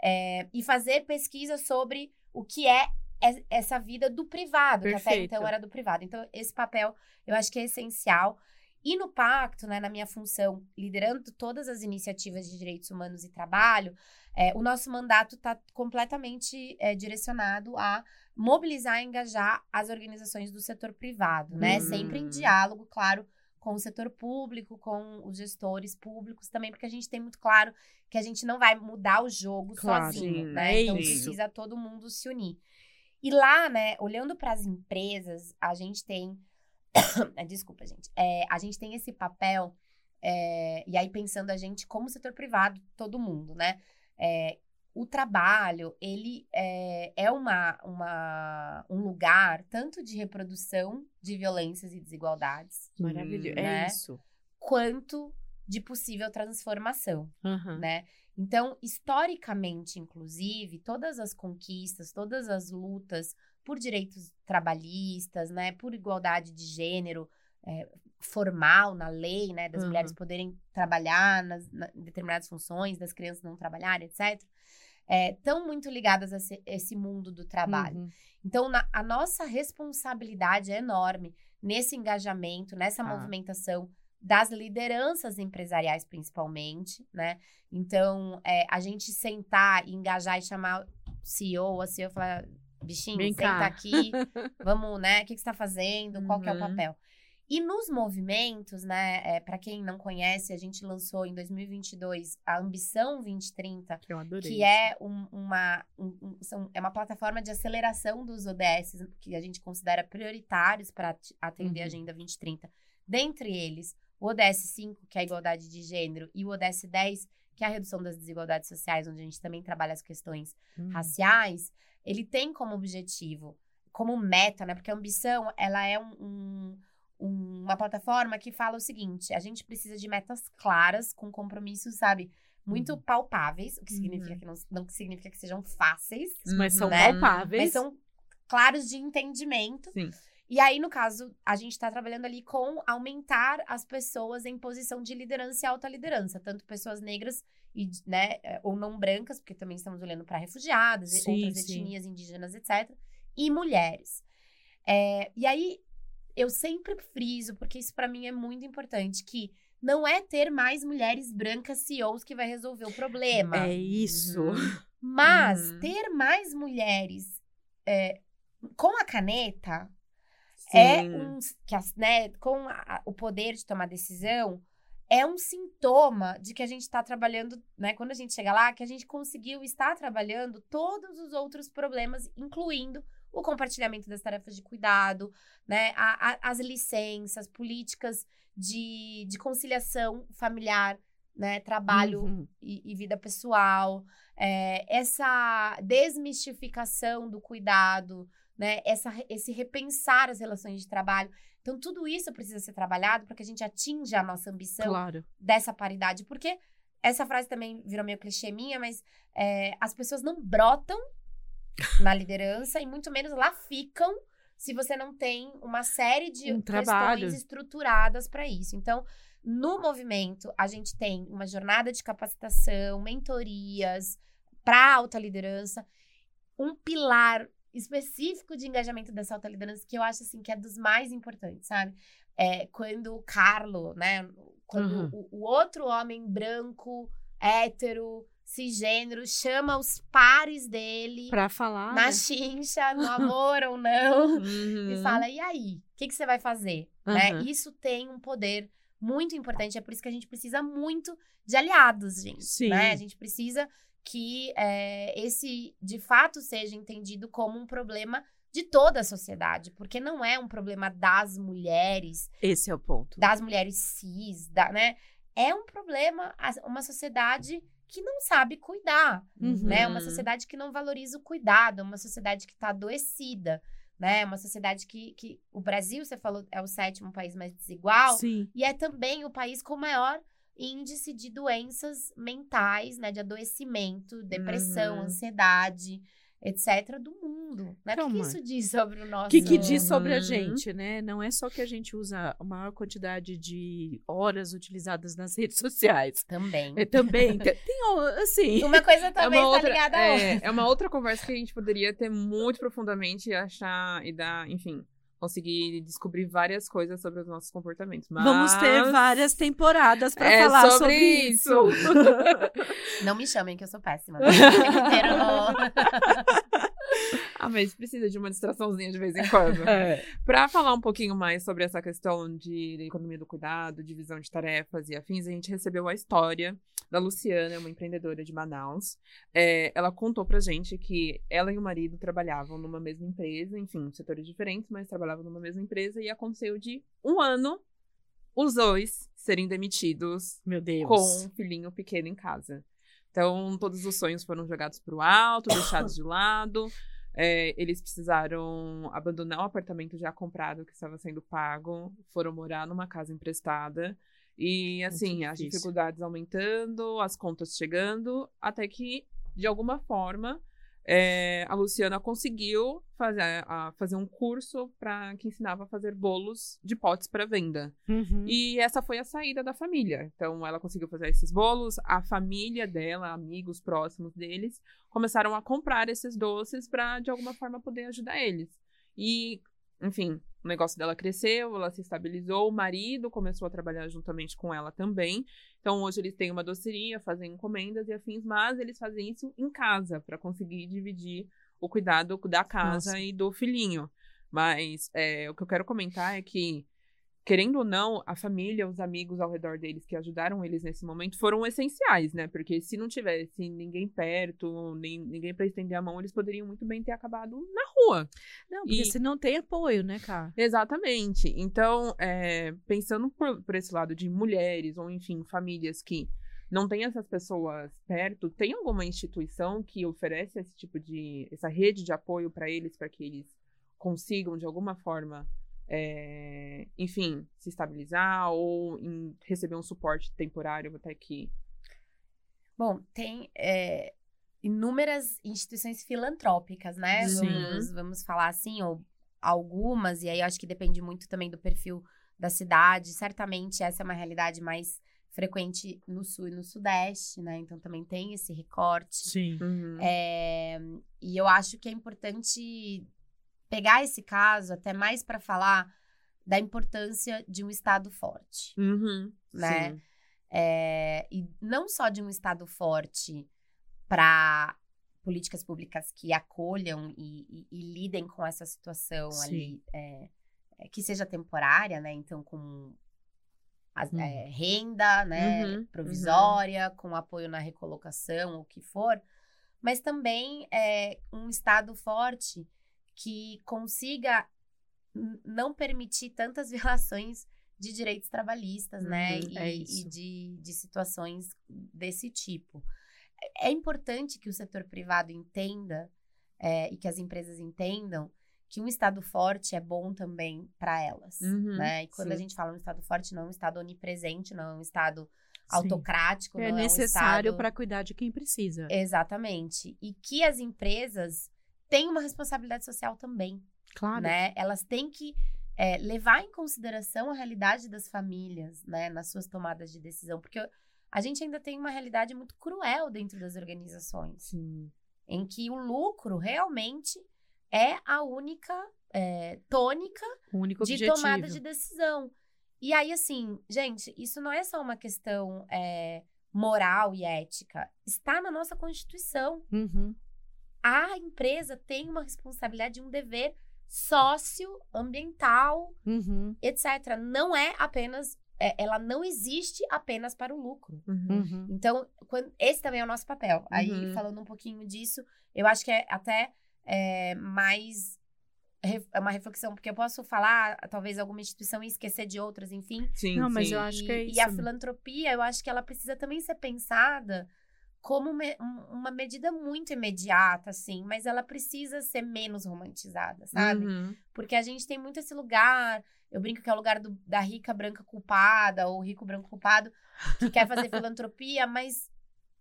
é, e fazer pesquisa sobre o que é es- essa vida do privado, que até Perfeito. então era do privado. Então, esse papel eu acho que é essencial. E no pacto, né, na minha função, liderando todas as iniciativas de direitos humanos e trabalho, é, o nosso mandato está completamente é, direcionado a mobilizar e engajar as organizações do setor privado, né? Hum. Sempre em diálogo, claro, com o setor público, com os gestores públicos também, porque a gente tem muito claro que a gente não vai mudar o jogo Claro, sozinho, sim, né? é então isso. precisa todo mundo se unir. E lá, né, olhando para as empresas, a gente tem. Desculpa, gente. É, a gente tem esse papel, é, e aí pensando a gente como setor privado, todo mundo, né? É, o trabalho, ele é, é uma, uma, um lugar tanto de reprodução de violências e desigualdades, Maravilhoso. É né? isso. quanto de possível transformação Aham. né? Então, historicamente, inclusive, todas as conquistas, todas as lutas por direitos trabalhistas, né, por igualdade de gênero é, formal na lei, né, das Uhum. mulheres poderem trabalhar nas, na- em determinadas funções, das crianças não trabalharem, etc., estão muito ligadas a esse, esse mundo do trabalho. Uhum. Então, na- a nossa responsabilidade é enorme nesse engajamento, nessa Tá. movimentação das lideranças empresariais, principalmente, né? Então, é, a gente sentar, e engajar e chamar o CEO, a CEO falar, bichinho, Vem senta cá." aqui, vamos, né? O que, que você está fazendo? Qual que é o Uhum. papel? E nos movimentos, né, é, para quem não conhece, a gente lançou em 2022 a Ambição 2030, Que eu adorei. que é um- uma, um- um- são- é uma plataforma de aceleração dos ODS que a gente considera prioritários para atender a Uhum. Agenda 2030. Dentre eles, o ODS 5, que é a igualdade de gênero, e o ODS 10, que é a redução das desigualdades sociais, onde a gente também trabalha as questões Hum. raciais, ele tem como objetivo, como meta, né? Porque a ambição, ela é um- um- um- uma plataforma que fala o seguinte: a gente precisa de metas claras, com compromissos, sabe, muito Uhum. palpáveis, o que significa Uhum. que não, não significa que sejam fáceis, Mas são né? palpáveis. mas são claros de entendimento. Sim. E aí, no caso, a gente está trabalhando ali com aumentar as pessoas em posição de liderança e alta liderança, tanto pessoas negras e, né, eh, ou não brancas, porque também estamos olhando para refugiadas Sim, outras sim. etnias indígenas, etc. E mulheres. É, e aí, eu sempre friso, porque isso para mim é muito importante, que não é ter mais mulheres brancas CEOs que vai resolver o problema. É isso. Uhum. Mas Uhum. ter mais mulheres é, com a caneta é um que as, né, com a- o poder de tomar decisão é um sintoma de que a gente está trabalhando, né? Quando a gente chega lá, que a gente conseguiu estar trabalhando todos os outros problemas, incluindo o compartilhamento das tarefas de cuidado, né? a- a- as licenças, políticas de, de conciliação familiar, né? Trabalho Uhum. e, e vida pessoal, é, essa desmistificação do cuidado, né? Essa, esse repensar as relações de trabalho. Então, tudo isso precisa ser trabalhado para que a gente atinja a nossa ambição Claro. dessa paridade. Porque essa frase também virou meio clichê minha, mas é, as pessoas não brotam na liderança e muito menos lá ficam se você não tem uma série de Um trabalho. questões estruturadas para isso. Então, no movimento, a gente tem uma jornada de capacitação, mentorias para alta liderança, um pilar específico de engajamento dessa alta liderança que eu acho assim que é dos mais importantes, sabe? É quando o Carlo, né, quando Uhum. o, o outro homem branco, hétero, cisgênero chama os pares dele Pra falar. na né? chincha, no amor ou não, Uhum. e fala: e aí? O que, que você vai fazer? Né? Aham. Isso tem um poder muito importante. É por isso que a gente precisa muito de aliados, gente. Sim. Né? A gente precisa que é, esse, de fato, seja entendido como um problema de toda a sociedade. Porque não é um problema das mulheres, Esse é o ponto. das mulheres cis, da, né? É um problema, uma sociedade que não sabe cuidar Uhum. né? Uma sociedade que não valoriza o cuidado, uma sociedade que está adoecida, né? Uma sociedade que, que o Brasil, você falou, é o sétimo país mais desigual Sim. e é também o país com maior índice de doenças mentais, né? De adoecimento, depressão, Uhum. ansiedade, etc. do mundo, né? O que, que isso diz sobre o nosso... O que, que diz sobre a Uhum. gente, né? Não é só que a gente usa a maior quantidade de horas utilizadas nas redes sociais. Também. É, também tem, assim. Uma coisa É também uma, está outra, ligada a outra. é, é uma outra conversa que a gente poderia ter muito profundamente e achar e dar, enfim, conseguir descobrir várias coisas sobre os nossos comportamentos. Mas... Vamos ter várias temporadas pra é falar sobre sobre isso. Não me chamem que eu sou péssima. né? No- ah, mas precisa de uma distraçãozinha de vez em quando. É. Para falar um pouquinho mais sobre essa questão de economia do cuidado, divisão de tarefas e afins, a gente recebeu a história da Luciana, uma empreendedora de Manaus. É, ela contou pra gente que ela e o marido trabalhavam numa mesma empresa, enfim, setores diferentes, mas trabalhavam numa mesma empresa e aconteceu de um ano os dois serem demitidos com um filhinho pequeno em casa. Então, todos os sonhos foram jogados para o alto, deixados de lado. É, eles precisaram abandonar o apartamento já comprado que estava sendo pago, foram morar numa casa emprestada. E, assim, as dificuldades aumentando, as contas chegando, até que, de alguma forma, é, a Luciana conseguiu fazer, a- fazer um curso para que ensinava a fazer bolos de potes para venda. Uhum. E essa foi a saída da família. Então, ela conseguiu fazer esses bolos. A família dela, amigos próximos deles, começaram a comprar esses doces para, de alguma forma, poder ajudar eles. E, enfim, o negócio dela cresceu, ela se estabilizou. O marido começou a trabalhar juntamente com ela também. Então, hoje eles têm uma doceria, fazem encomendas e afins, mas eles fazem isso em casa para conseguir dividir o cuidado da casa Nossa. e do filhinho. Mas é, o que eu quero comentar é que querendo ou não, a família, os amigos ao redor deles que ajudaram eles nesse momento foram essenciais, né? Porque se não tivesse ninguém perto, nem, ninguém para estender a mão, eles poderiam muito bem ter acabado na rua. Não, porque E- se não tem apoio, né, cara? Exatamente. Então, é, pensando por, por esse lado de mulheres, ou enfim, famílias que não têm essas pessoas perto, tem alguma instituição que oferece esse tipo de. essa rede de apoio para eles, para que eles consigam, de alguma forma, é, enfim, se estabilizar ou em- receber um suporte temporário até que. Bom, tem é, inúmeras instituições filantrópicas, né? Sim. Vamos, vamos falar assim, ou algumas, e aí eu acho que depende muito também do perfil da cidade. Certamente essa é uma realidade mais frequente no sul e no sudeste, né? Então também tem esse recorte. Sim. Uhum. É, e eu acho que é importante pegar esse caso até mais para falar da importância de um Estado forte. Uhum. né? Sim. É, e não só de um Estado forte para políticas públicas que acolham e, e- e lidem com essa situação Sim. ali, é, é, que seja temporária, né? Então, com as- Uhum. é, renda né, Uhum, provisória, com apoio na recolocação, o que for, mas também é, um Estado forte que consiga não permitir tantas violações de direitos trabalhistas, né? Uhum, E, é e de, de situações desse tipo. É é importante que o setor privado entenda é, e que as empresas entendam que um Estado forte é bom também para elas, Uhum, né? E quando a sim. gente fala um Estado forte, não é um Estado onipresente, não é um Estado Sim. autocrático, É não necessário é um Estado... para cuidar de quem precisa. Exatamente. E que as empresas têm uma responsabilidade social também, Claro. né? Elas têm que é, levar em consideração a realidade das famílias, né? Nas suas tomadas de decisão. Porque a gente ainda tem uma realidade muito cruel dentro das organizações. Sim. Em que o lucro realmente é a única é, tônica de objetivo. tomada de decisão. E aí, assim, gente, isso não é só uma questão é, moral e ética. Está na nossa Constituição. Uhum. A empresa tem uma responsabilidade, um dever socioambiental, Uhum. etc. Não é apenas. é, ela não existe apenas para o lucro. Uhum. Uhum. Então, quando- esse também é o nosso papel. Aí, Uhum. falando um pouquinho disso, eu acho que é até é, mais. É uma reflexão, porque eu posso falar, talvez, alguma instituição e esquecer de outras, enfim. Sim, Não, mas sim. eu acho que é E- isso. E a filantropia, eu acho que ela precisa também ser pensada como me- um- uma medida muito imediata, assim, mas ela precisa ser menos romantizada, sabe? Uhum. Porque a gente tem muito esse lugar, eu brinco que é o lugar do- da rica branca culpada, ou rico branco culpado, que quer fazer filantropia, mas.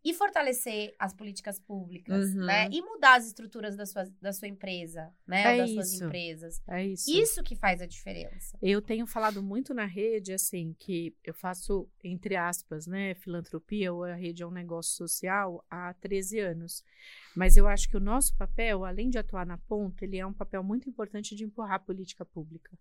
E fortalecer as políticas públicas, Uhum. né? E mudar as estruturas da sua, da sua empresa, né? É ou das suas isso. empresas. É isso. Isso que faz a diferença. Eu tenho falado muito na rede, assim, que eu faço, entre aspas, né, filantropia, ou a rede é um negócio social há 13 anos. Mas eu acho que o nosso papel, além de atuar na ponta, ele é um papel muito importante de empurrar a política pública.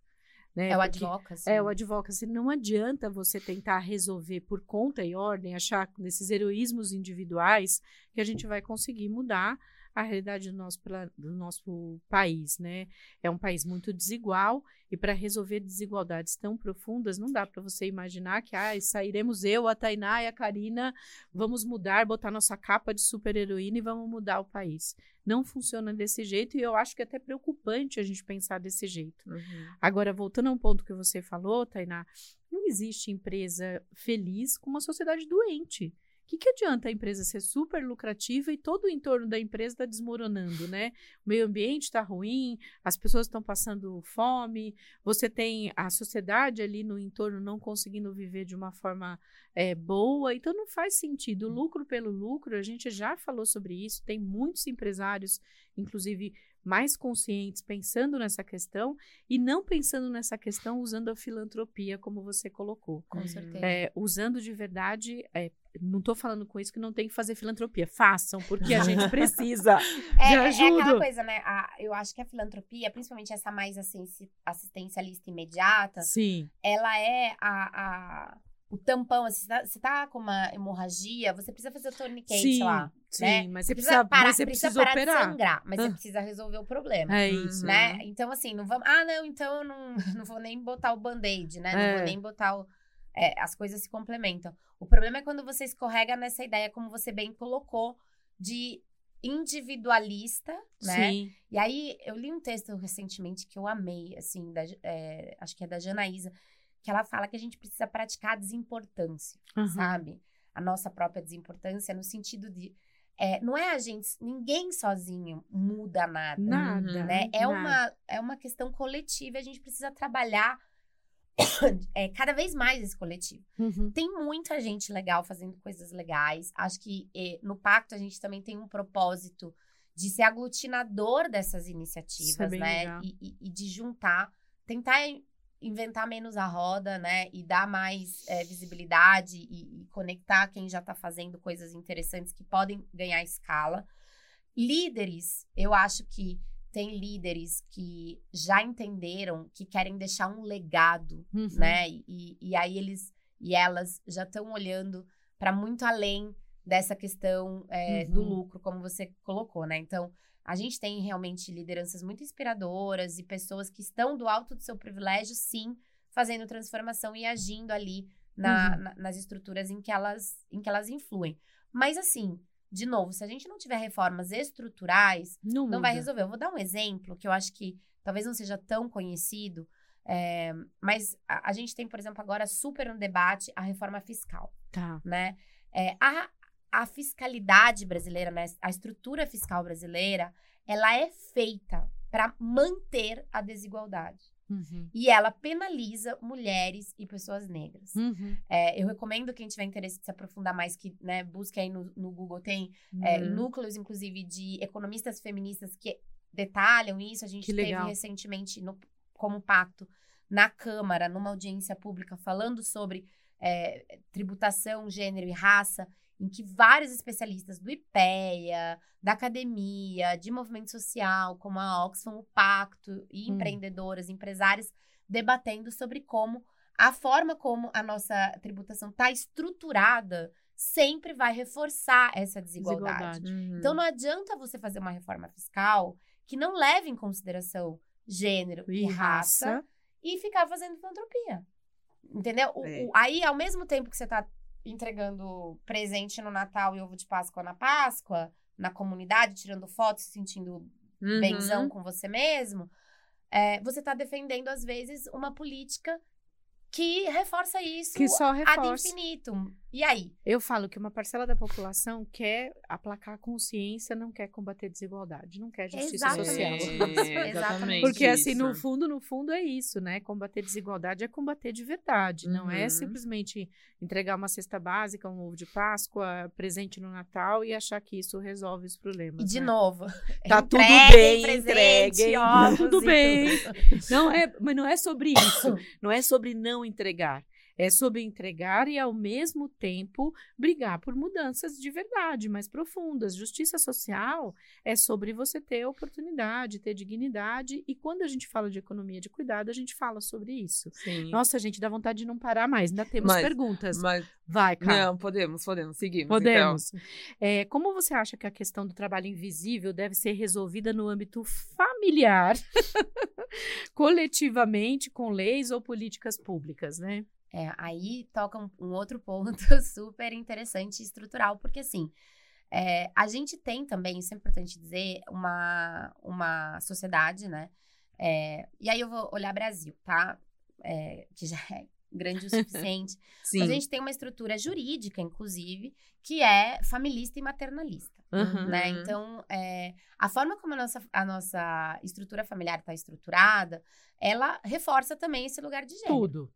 Né? É, o Porque- advocacy. É, o advocacy. Não adianta você tentar resolver por conta e ordem, achar nesses heroísmos individuais que a gente vai conseguir mudar a realidade do nosso, do nosso país, né? É um país muito desigual e para resolver desigualdades tão profundas, não dá para você imaginar que ah, sairemos eu, a Tainá e a Karina, vamos mudar, botar nossa capa de super-heroína e vamos mudar o país. Não funciona desse jeito e eu acho que é até preocupante a gente pensar desse jeito. Uhum. Agora, voltando a um ponto que você falou, Tainá, não existe empresa feliz com uma sociedade doente. Que, que adianta a empresa ser super lucrativa e todo o entorno da empresa está desmoronando, né? O meio ambiente está ruim, as pessoas estão passando fome, você tem a sociedade ali no entorno não conseguindo viver de uma forma é, boa, então não faz sentido. Lucro pelo lucro, a gente já falou sobre isso, tem muitos empresários, inclusive mais conscientes, pensando nessa questão e não pensando nessa questão usando a filantropia, como você colocou. Com Uhum. certeza. É, usando de verdade, é, não estou falando com isso que não tem que fazer filantropia. Façam, porque a gente precisa. É, de é ajuda. aquela coisa, né? A- eu acho que a filantropia, principalmente essa mais assim, assistencialista imediata, Sim. ela é a, a, o tampão, assim, você tá, você tá com uma hemorragia, você precisa fazer o tourniquet Sim, lá, sim, né? mas você precisa, parar, mas você precisa precisa parar operar. de sangrar, mas Ah. você precisa resolver o problema. É isso. Né? Então, assim, não vamos. Ah, não, então eu não, não vou nem botar o band-aid, né? Não É. vou nem botar o. é, as coisas se complementam. O problema é quando você escorrega nessa ideia, como você bem colocou, de individualista, né? Sim. E aí, eu li um texto recentemente que eu amei, assim, da, é, acho que é da Janaísa, que ela fala que a gente precisa praticar a desimportância, Aham. sabe? A nossa própria desimportância, no sentido de. é, não é a gente, ninguém sozinho muda nada. Nada. Né? É, nada. uma, é uma questão coletiva, e a gente precisa trabalhar é, cada vez mais esse coletivo. Uhum. Tem muita gente legal fazendo coisas legais. Acho que eh, no pacto a gente também tem um propósito de ser aglutinador dessas é iniciativas, né? E, e- e de juntar, tentar inventar menos a roda, né? E dar mais eh, visibilidade e, e conectar quem já está fazendo coisas interessantes que podem ganhar escala. Líderes, eu acho que tem líderes que já entenderam que querem deixar um legado Uhum. né? E, e aí eles e elas já estão olhando para muito além dessa questão é, do Uhum. lucro, como você colocou, né? Então, a gente tem realmente lideranças muito inspiradoras e pessoas que estão do alto do seu privilégio, sim, fazendo transformação e agindo ali na- Uhum. na- nas estruturas em que elas em que elas influem. Mas assim, de novo, se a gente não tiver reformas estruturais, Não, não vai resolver. Eu vou dar um exemplo que eu acho que talvez não seja tão conhecido, é, mas a, a gente tem, por exemplo, agora super no debate a reforma fiscal, Tá. né? É, a, a fiscalidade brasileira, né, a estrutura fiscal brasileira, ela é feita para manter a desigualdade. Uhum. E ela penaliza mulheres e pessoas negras. Uhum. É, eu recomendo quem tiver interesse de se aprofundar mais, que né, busque aí no, no Google, tem é, Uhum. núcleos, inclusive, de economistas feministas que detalham isso. A gente Que teve legal. recentemente, no- como pacto, na Câmara, numa audiência pública, falando sobre é, tributação, gênero e raça, em que vários especialistas do IPEA, da academia, de movimento social, como a Oxfam, o Pacto, e Hum. empreendedoras, empresárias, debatendo sobre como a forma como a nossa tributação está estruturada sempre vai reforçar essa desigualdade. Desigualdade. Uhum. Então não adianta você fazer uma reforma fiscal que não leve em consideração gênero e, E raça, raça. e ficar fazendo filantropia. Entendeu? O- É. o- aí, ao mesmo tempo que você tá entregando presente no Natal e ovo de Páscoa na Páscoa, na comunidade, tirando fotos, se sentindo Uhum. benzão com você mesmo, é, você tá defendendo, às vezes, uma política que reforça isso Que só ad reforça. infinitum. E aí? Eu falo que uma parcela da população quer aplacar a consciência, não quer combater desigualdade, não quer justiça Exatamente. social. É, Exatamente Porque assim, isso. no fundo, no fundo é isso, né? Combater desigualdade é combater de verdade. Não é Uhum. simplesmente entregar uma cesta básica, um ovo de Páscoa, presente no Natal e achar que isso resolve os problemas. E de né? novo. Tá tudo entreguem bem, presente, entreguem, ovos tudo bem. tudo. Não é, mas não é sobre isso. Não é sobre não entregar. É sobre entregar e, ao mesmo tempo, brigar por mudanças de verdade, mais profundas. Justiça social é sobre você ter oportunidade, ter dignidade. E quando a gente fala de economia de cuidado, a gente fala sobre isso. Sim. Nossa, gente, dá vontade de não parar mais. Ainda temos Mas- perguntas. Mas, Vai, cara. não, podemos, podemos, seguimos. Podemos. É, como você acha que a questão do trabalho invisível deve ser resolvida no âmbito familiar, coletivamente, com leis ou políticas públicas, né? É, aí toca um, um outro ponto super interessante e estrutural, porque assim, é, a gente tem também, isso é importante dizer, uma, uma sociedade, né? É, e aí eu vou olhar Brasil, tá? É, que já é grande o suficiente. Sim. Mas a gente tem uma estrutura jurídica, inclusive, que é familista e maternalista. Aham. né? Uhum. Então, é, a forma como a nossa, a nossa estrutura familiar está estruturada, ela reforça também esse lugar de gênero, Tudo.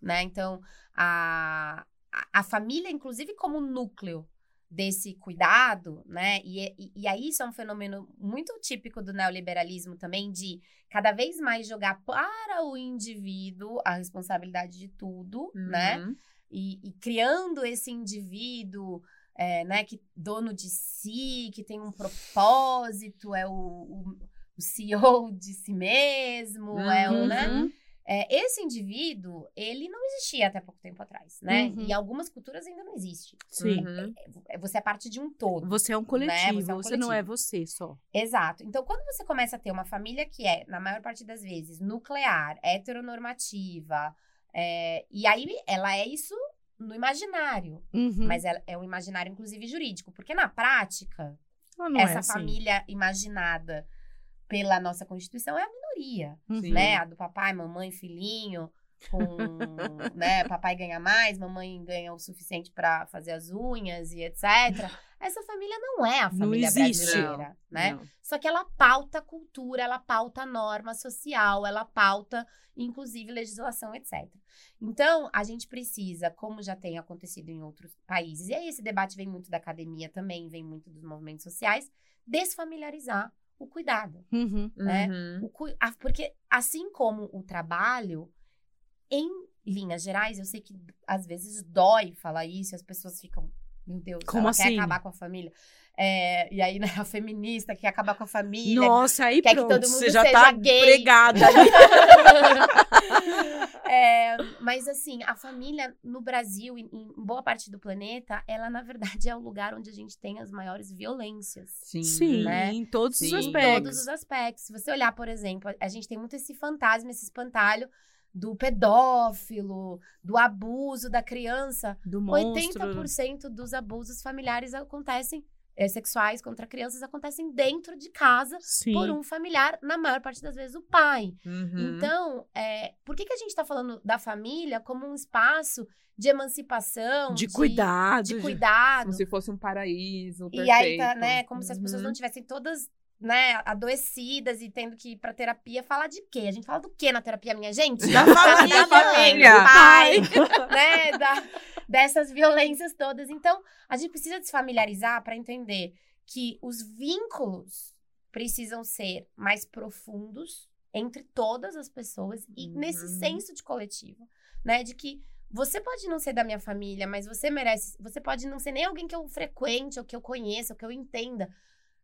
Né? Então, a, a, família, inclusive como núcleo desse cuidado, né? E, e, e aí isso é um fenômeno muito típico do neoliberalismo também, de cada vez mais jogar para o indivíduo a responsabilidade de tudo, né? Uhum. e, e criando esse indivíduo, é, né, que dono de si, que tem um propósito, é o, o, o CEO de si mesmo, é o, né? É, esse indivíduo, ele não existia até pouco tempo atrás, né? Uhum. E algumas culturas ainda não existe. Sim. Uhum. É, Você é parte de um todo. Você é um coletivo, Você é um você não é você só. Exato. Então, quando você começa a ter uma família que é, na maior parte das vezes, nuclear, heteronormativa, é, e aí ela é isso no imaginário, Uhum. mas é, é um imaginário, inclusive, jurídico. Porque na prática, essa é assim. família imaginada pela nossa Constituição é a minoria, Uhum. Sim. né? A do papai, mamãe, filhinho, com, né? Papai ganha mais, mamãe ganha o suficiente pra fazer as unhas e etc. Essa família não é a Não família existe. brasileira, né? Não. Só que ela pauta a cultura, ela pauta a norma social, ela pauta, inclusive, legislação, etc. Então, a gente precisa, como já tem acontecido em outros países, e aí esse debate vem muito da academia também, vem muito dos movimentos sociais, desfamiliarizar o cuidado. Uhum. né? Uhum. A- porque, assim como o trabalho, em linhas gerais, eu sei que às vezes dói falar isso, e as pessoas ficam, meu Deus, Como ela assim? quer acabar com a família. É, e aí, né, a feminista quer acabar com a família. Nossa, aí Quer que pronto, todo mundo você já seja tá gay. É, mas assim, a família no Brasil, em, em boa parte do planeta, ela na verdade é o lugar onde a gente tem as maiores violências. Sim. Sim, né? em todos os Sim. Em aspectos. todos os aspectos. Se você olhar, por exemplo, a gente tem muito esse fantasma, esse espantalho do pedófilo, do abuso da criança. Do monstro. 80% dos abusos familiares acontecem, eh, sexuais contra crianças, acontecem dentro de casa Sim. por um familiar, na maior parte das vezes o pai. Uhum. Então, é, por que, que a gente está falando da família como um espaço de emancipação, de cuidado. de de- cuidado? Como se fosse um paraíso. E aí tá, perfeito. né, como se as pessoas Uhum. não tivessem todas, né, adoecidas e tendo que ir pra terapia. Falar de quê? A gente fala do quê na terapia, minha gente? Da família. da família, pai, né, da- dessas violências todas. Então, a gente precisa se familiarizar para entender que os vínculos precisam ser mais profundos entre todas as pessoas e Uhum. nesse senso de coletivo, né, de que você pode não ser da minha família, mas você merece. Você pode não ser nem alguém que eu frequente, ou que eu conheça, ou que eu entenda.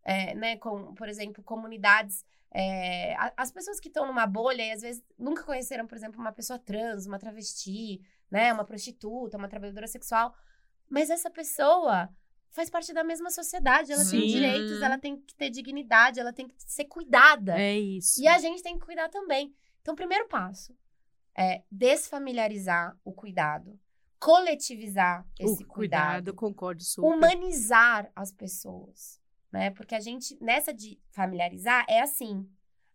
É, né, com, por exemplo, comunidades. é, a- as pessoas que estão numa bolha e às vezes nunca conheceram, por exemplo, uma pessoa trans, uma travesti, né, uma prostituta, uma trabalhadora sexual. Mas essa pessoa faz parte da mesma sociedade, ela tem Sim. direitos, ela tem que ter dignidade, ela tem que ser cuidada. É isso. E a gente tem que cuidar também. Então, o primeiro passo é desfamiliarizar o cuidado, coletivizar esse o cuidado, concordo super. humanizar as pessoas, né? Porque a gente, nessa de familiarizar, é assim.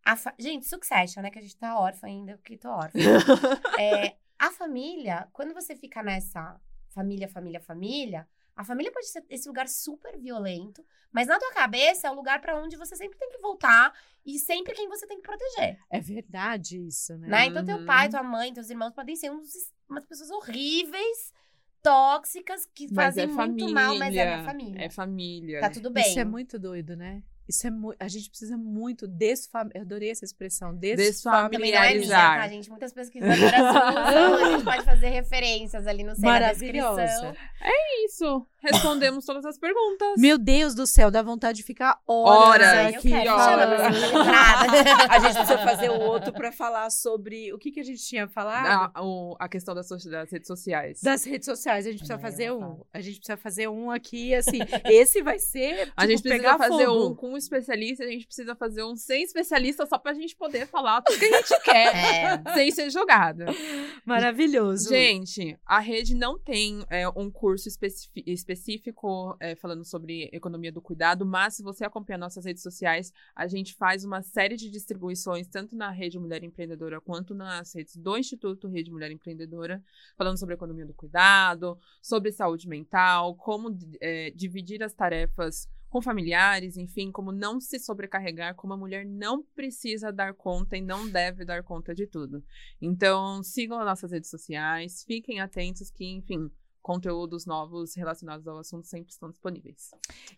A fa- Gente, Succession, né? Que a gente tá órfã ainda, porque tô órfã. É, a família, quando você fica nessa família, família, família, a família pode ser esse lugar super violento, mas na tua cabeça é o lugar pra onde você sempre tem que voltar e sempre quem você tem que proteger, É verdade isso, né? né? Então teu Uhum. pai, tua mãe, teus irmãos podem ser uns, umas pessoas horríveis, tóxicas, que Mas fazem é muito família. mal, mas é minha família. É família. Tá tudo bem. Isso é muito doido, né? Isso é muito. A gente precisa muito desfam... Eu adorei essa expressão. Também não é Desfamiliarizar. minha, tá, gente? Muitas pesquisadoras usam, a gente pode fazer referências ali no centro da descrição. Maravilhosa. Isso. Respondemos todas as perguntas. Meu Deus do céu, dá vontade de ficar horas, eu aqui quero, horas. A gente precisa fazer o outro pra falar sobre o que, que a gente tinha falado. a, o- a questão das, das redes sociais. Das redes sociais, a gente precisa Ai, fazer um. A gente precisa fazer um aqui, assim. Esse vai ser. A tipo, gente precisa pegar fazer fogo. um com um especialista, a gente precisa fazer um sem especialista só pra gente poder falar tudo que a gente quer É. sem ser jogada. Maravilhoso. Gente, a rede não tem é, um curso especifi- específico é, falando sobre economia do cuidado, mas se você acompanhar nossas redes sociais, a gente faz uma série de distribuições, tanto na Rede Mulher Empreendedora quanto nas redes do Instituto Rede Mulher Empreendedora, falando sobre economia do cuidado, sobre saúde mental, como é, dividir as tarefas com familiares, enfim, como não se sobrecarregar, como a mulher não precisa dar conta e não deve dar conta de tudo. Então, sigam as nossas redes sociais, fiquem atentos que, enfim, conteúdos novos relacionados ao assunto sempre estão disponíveis.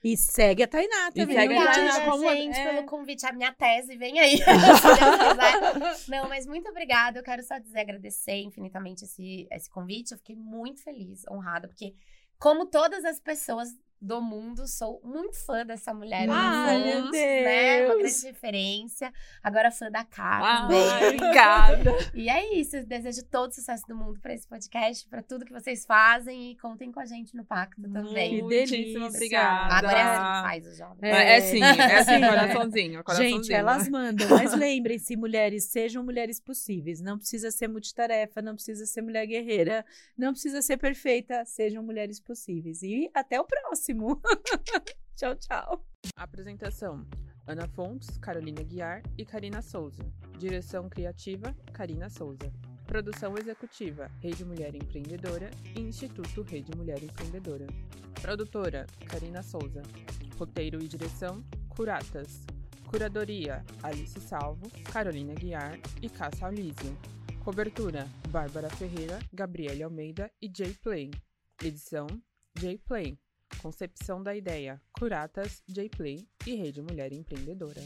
E segue a Tainá E também. segue a Obrigada, Tainá como- gente, é. pelo convite. A minha tese vem aí, se Deus quiser. Não, mas muito obrigada. Eu quero só dizer, agradecer infinitamente esse, esse convite. Eu fiquei muito feliz, honrada, porque, como todas as pessoas do mundo. Sou muito fã dessa mulher. no Ai, meu Fons, Né? Uma Deus. grande referência. Agora fã da Cá Ah, obrigada. E é isso. Desejo todo o sucesso do mundo para esse podcast, para tudo que vocês fazem. E contem com a gente no Pacto também. Que delícia. obrigada. Agora é assim que faz o jovem. É, é sim, é assim, Sim. coraçãozinho, coraçãozinho. Gente, elas mandam, mas lembrem-se, mulheres, sejam mulheres possíveis. Não precisa ser multitarefa, não precisa ser mulher guerreira, não precisa ser perfeita, sejam mulheres possíveis. E até o próximo. tchau, tchau. Apresentação: Ana Fontes, Carolina Guiar e Karina Souza. Direção criativa: Karina Souza. Produção executiva: Rede Mulher Empreendedora e Instituto Rede Mulher Empreendedora. Produtora: Karina Souza. Roteiro e direção: Curatas. Curadoria: Alice Salvo, Carolina Guiar e Cássia Alísio. Cobertura: Bárbara Ferreira, Gabriele Almeida e Jay Play. Edição: Jay Play. Concepção da ideia: Curatas, Jplay e Rede Mulher Empreendedora.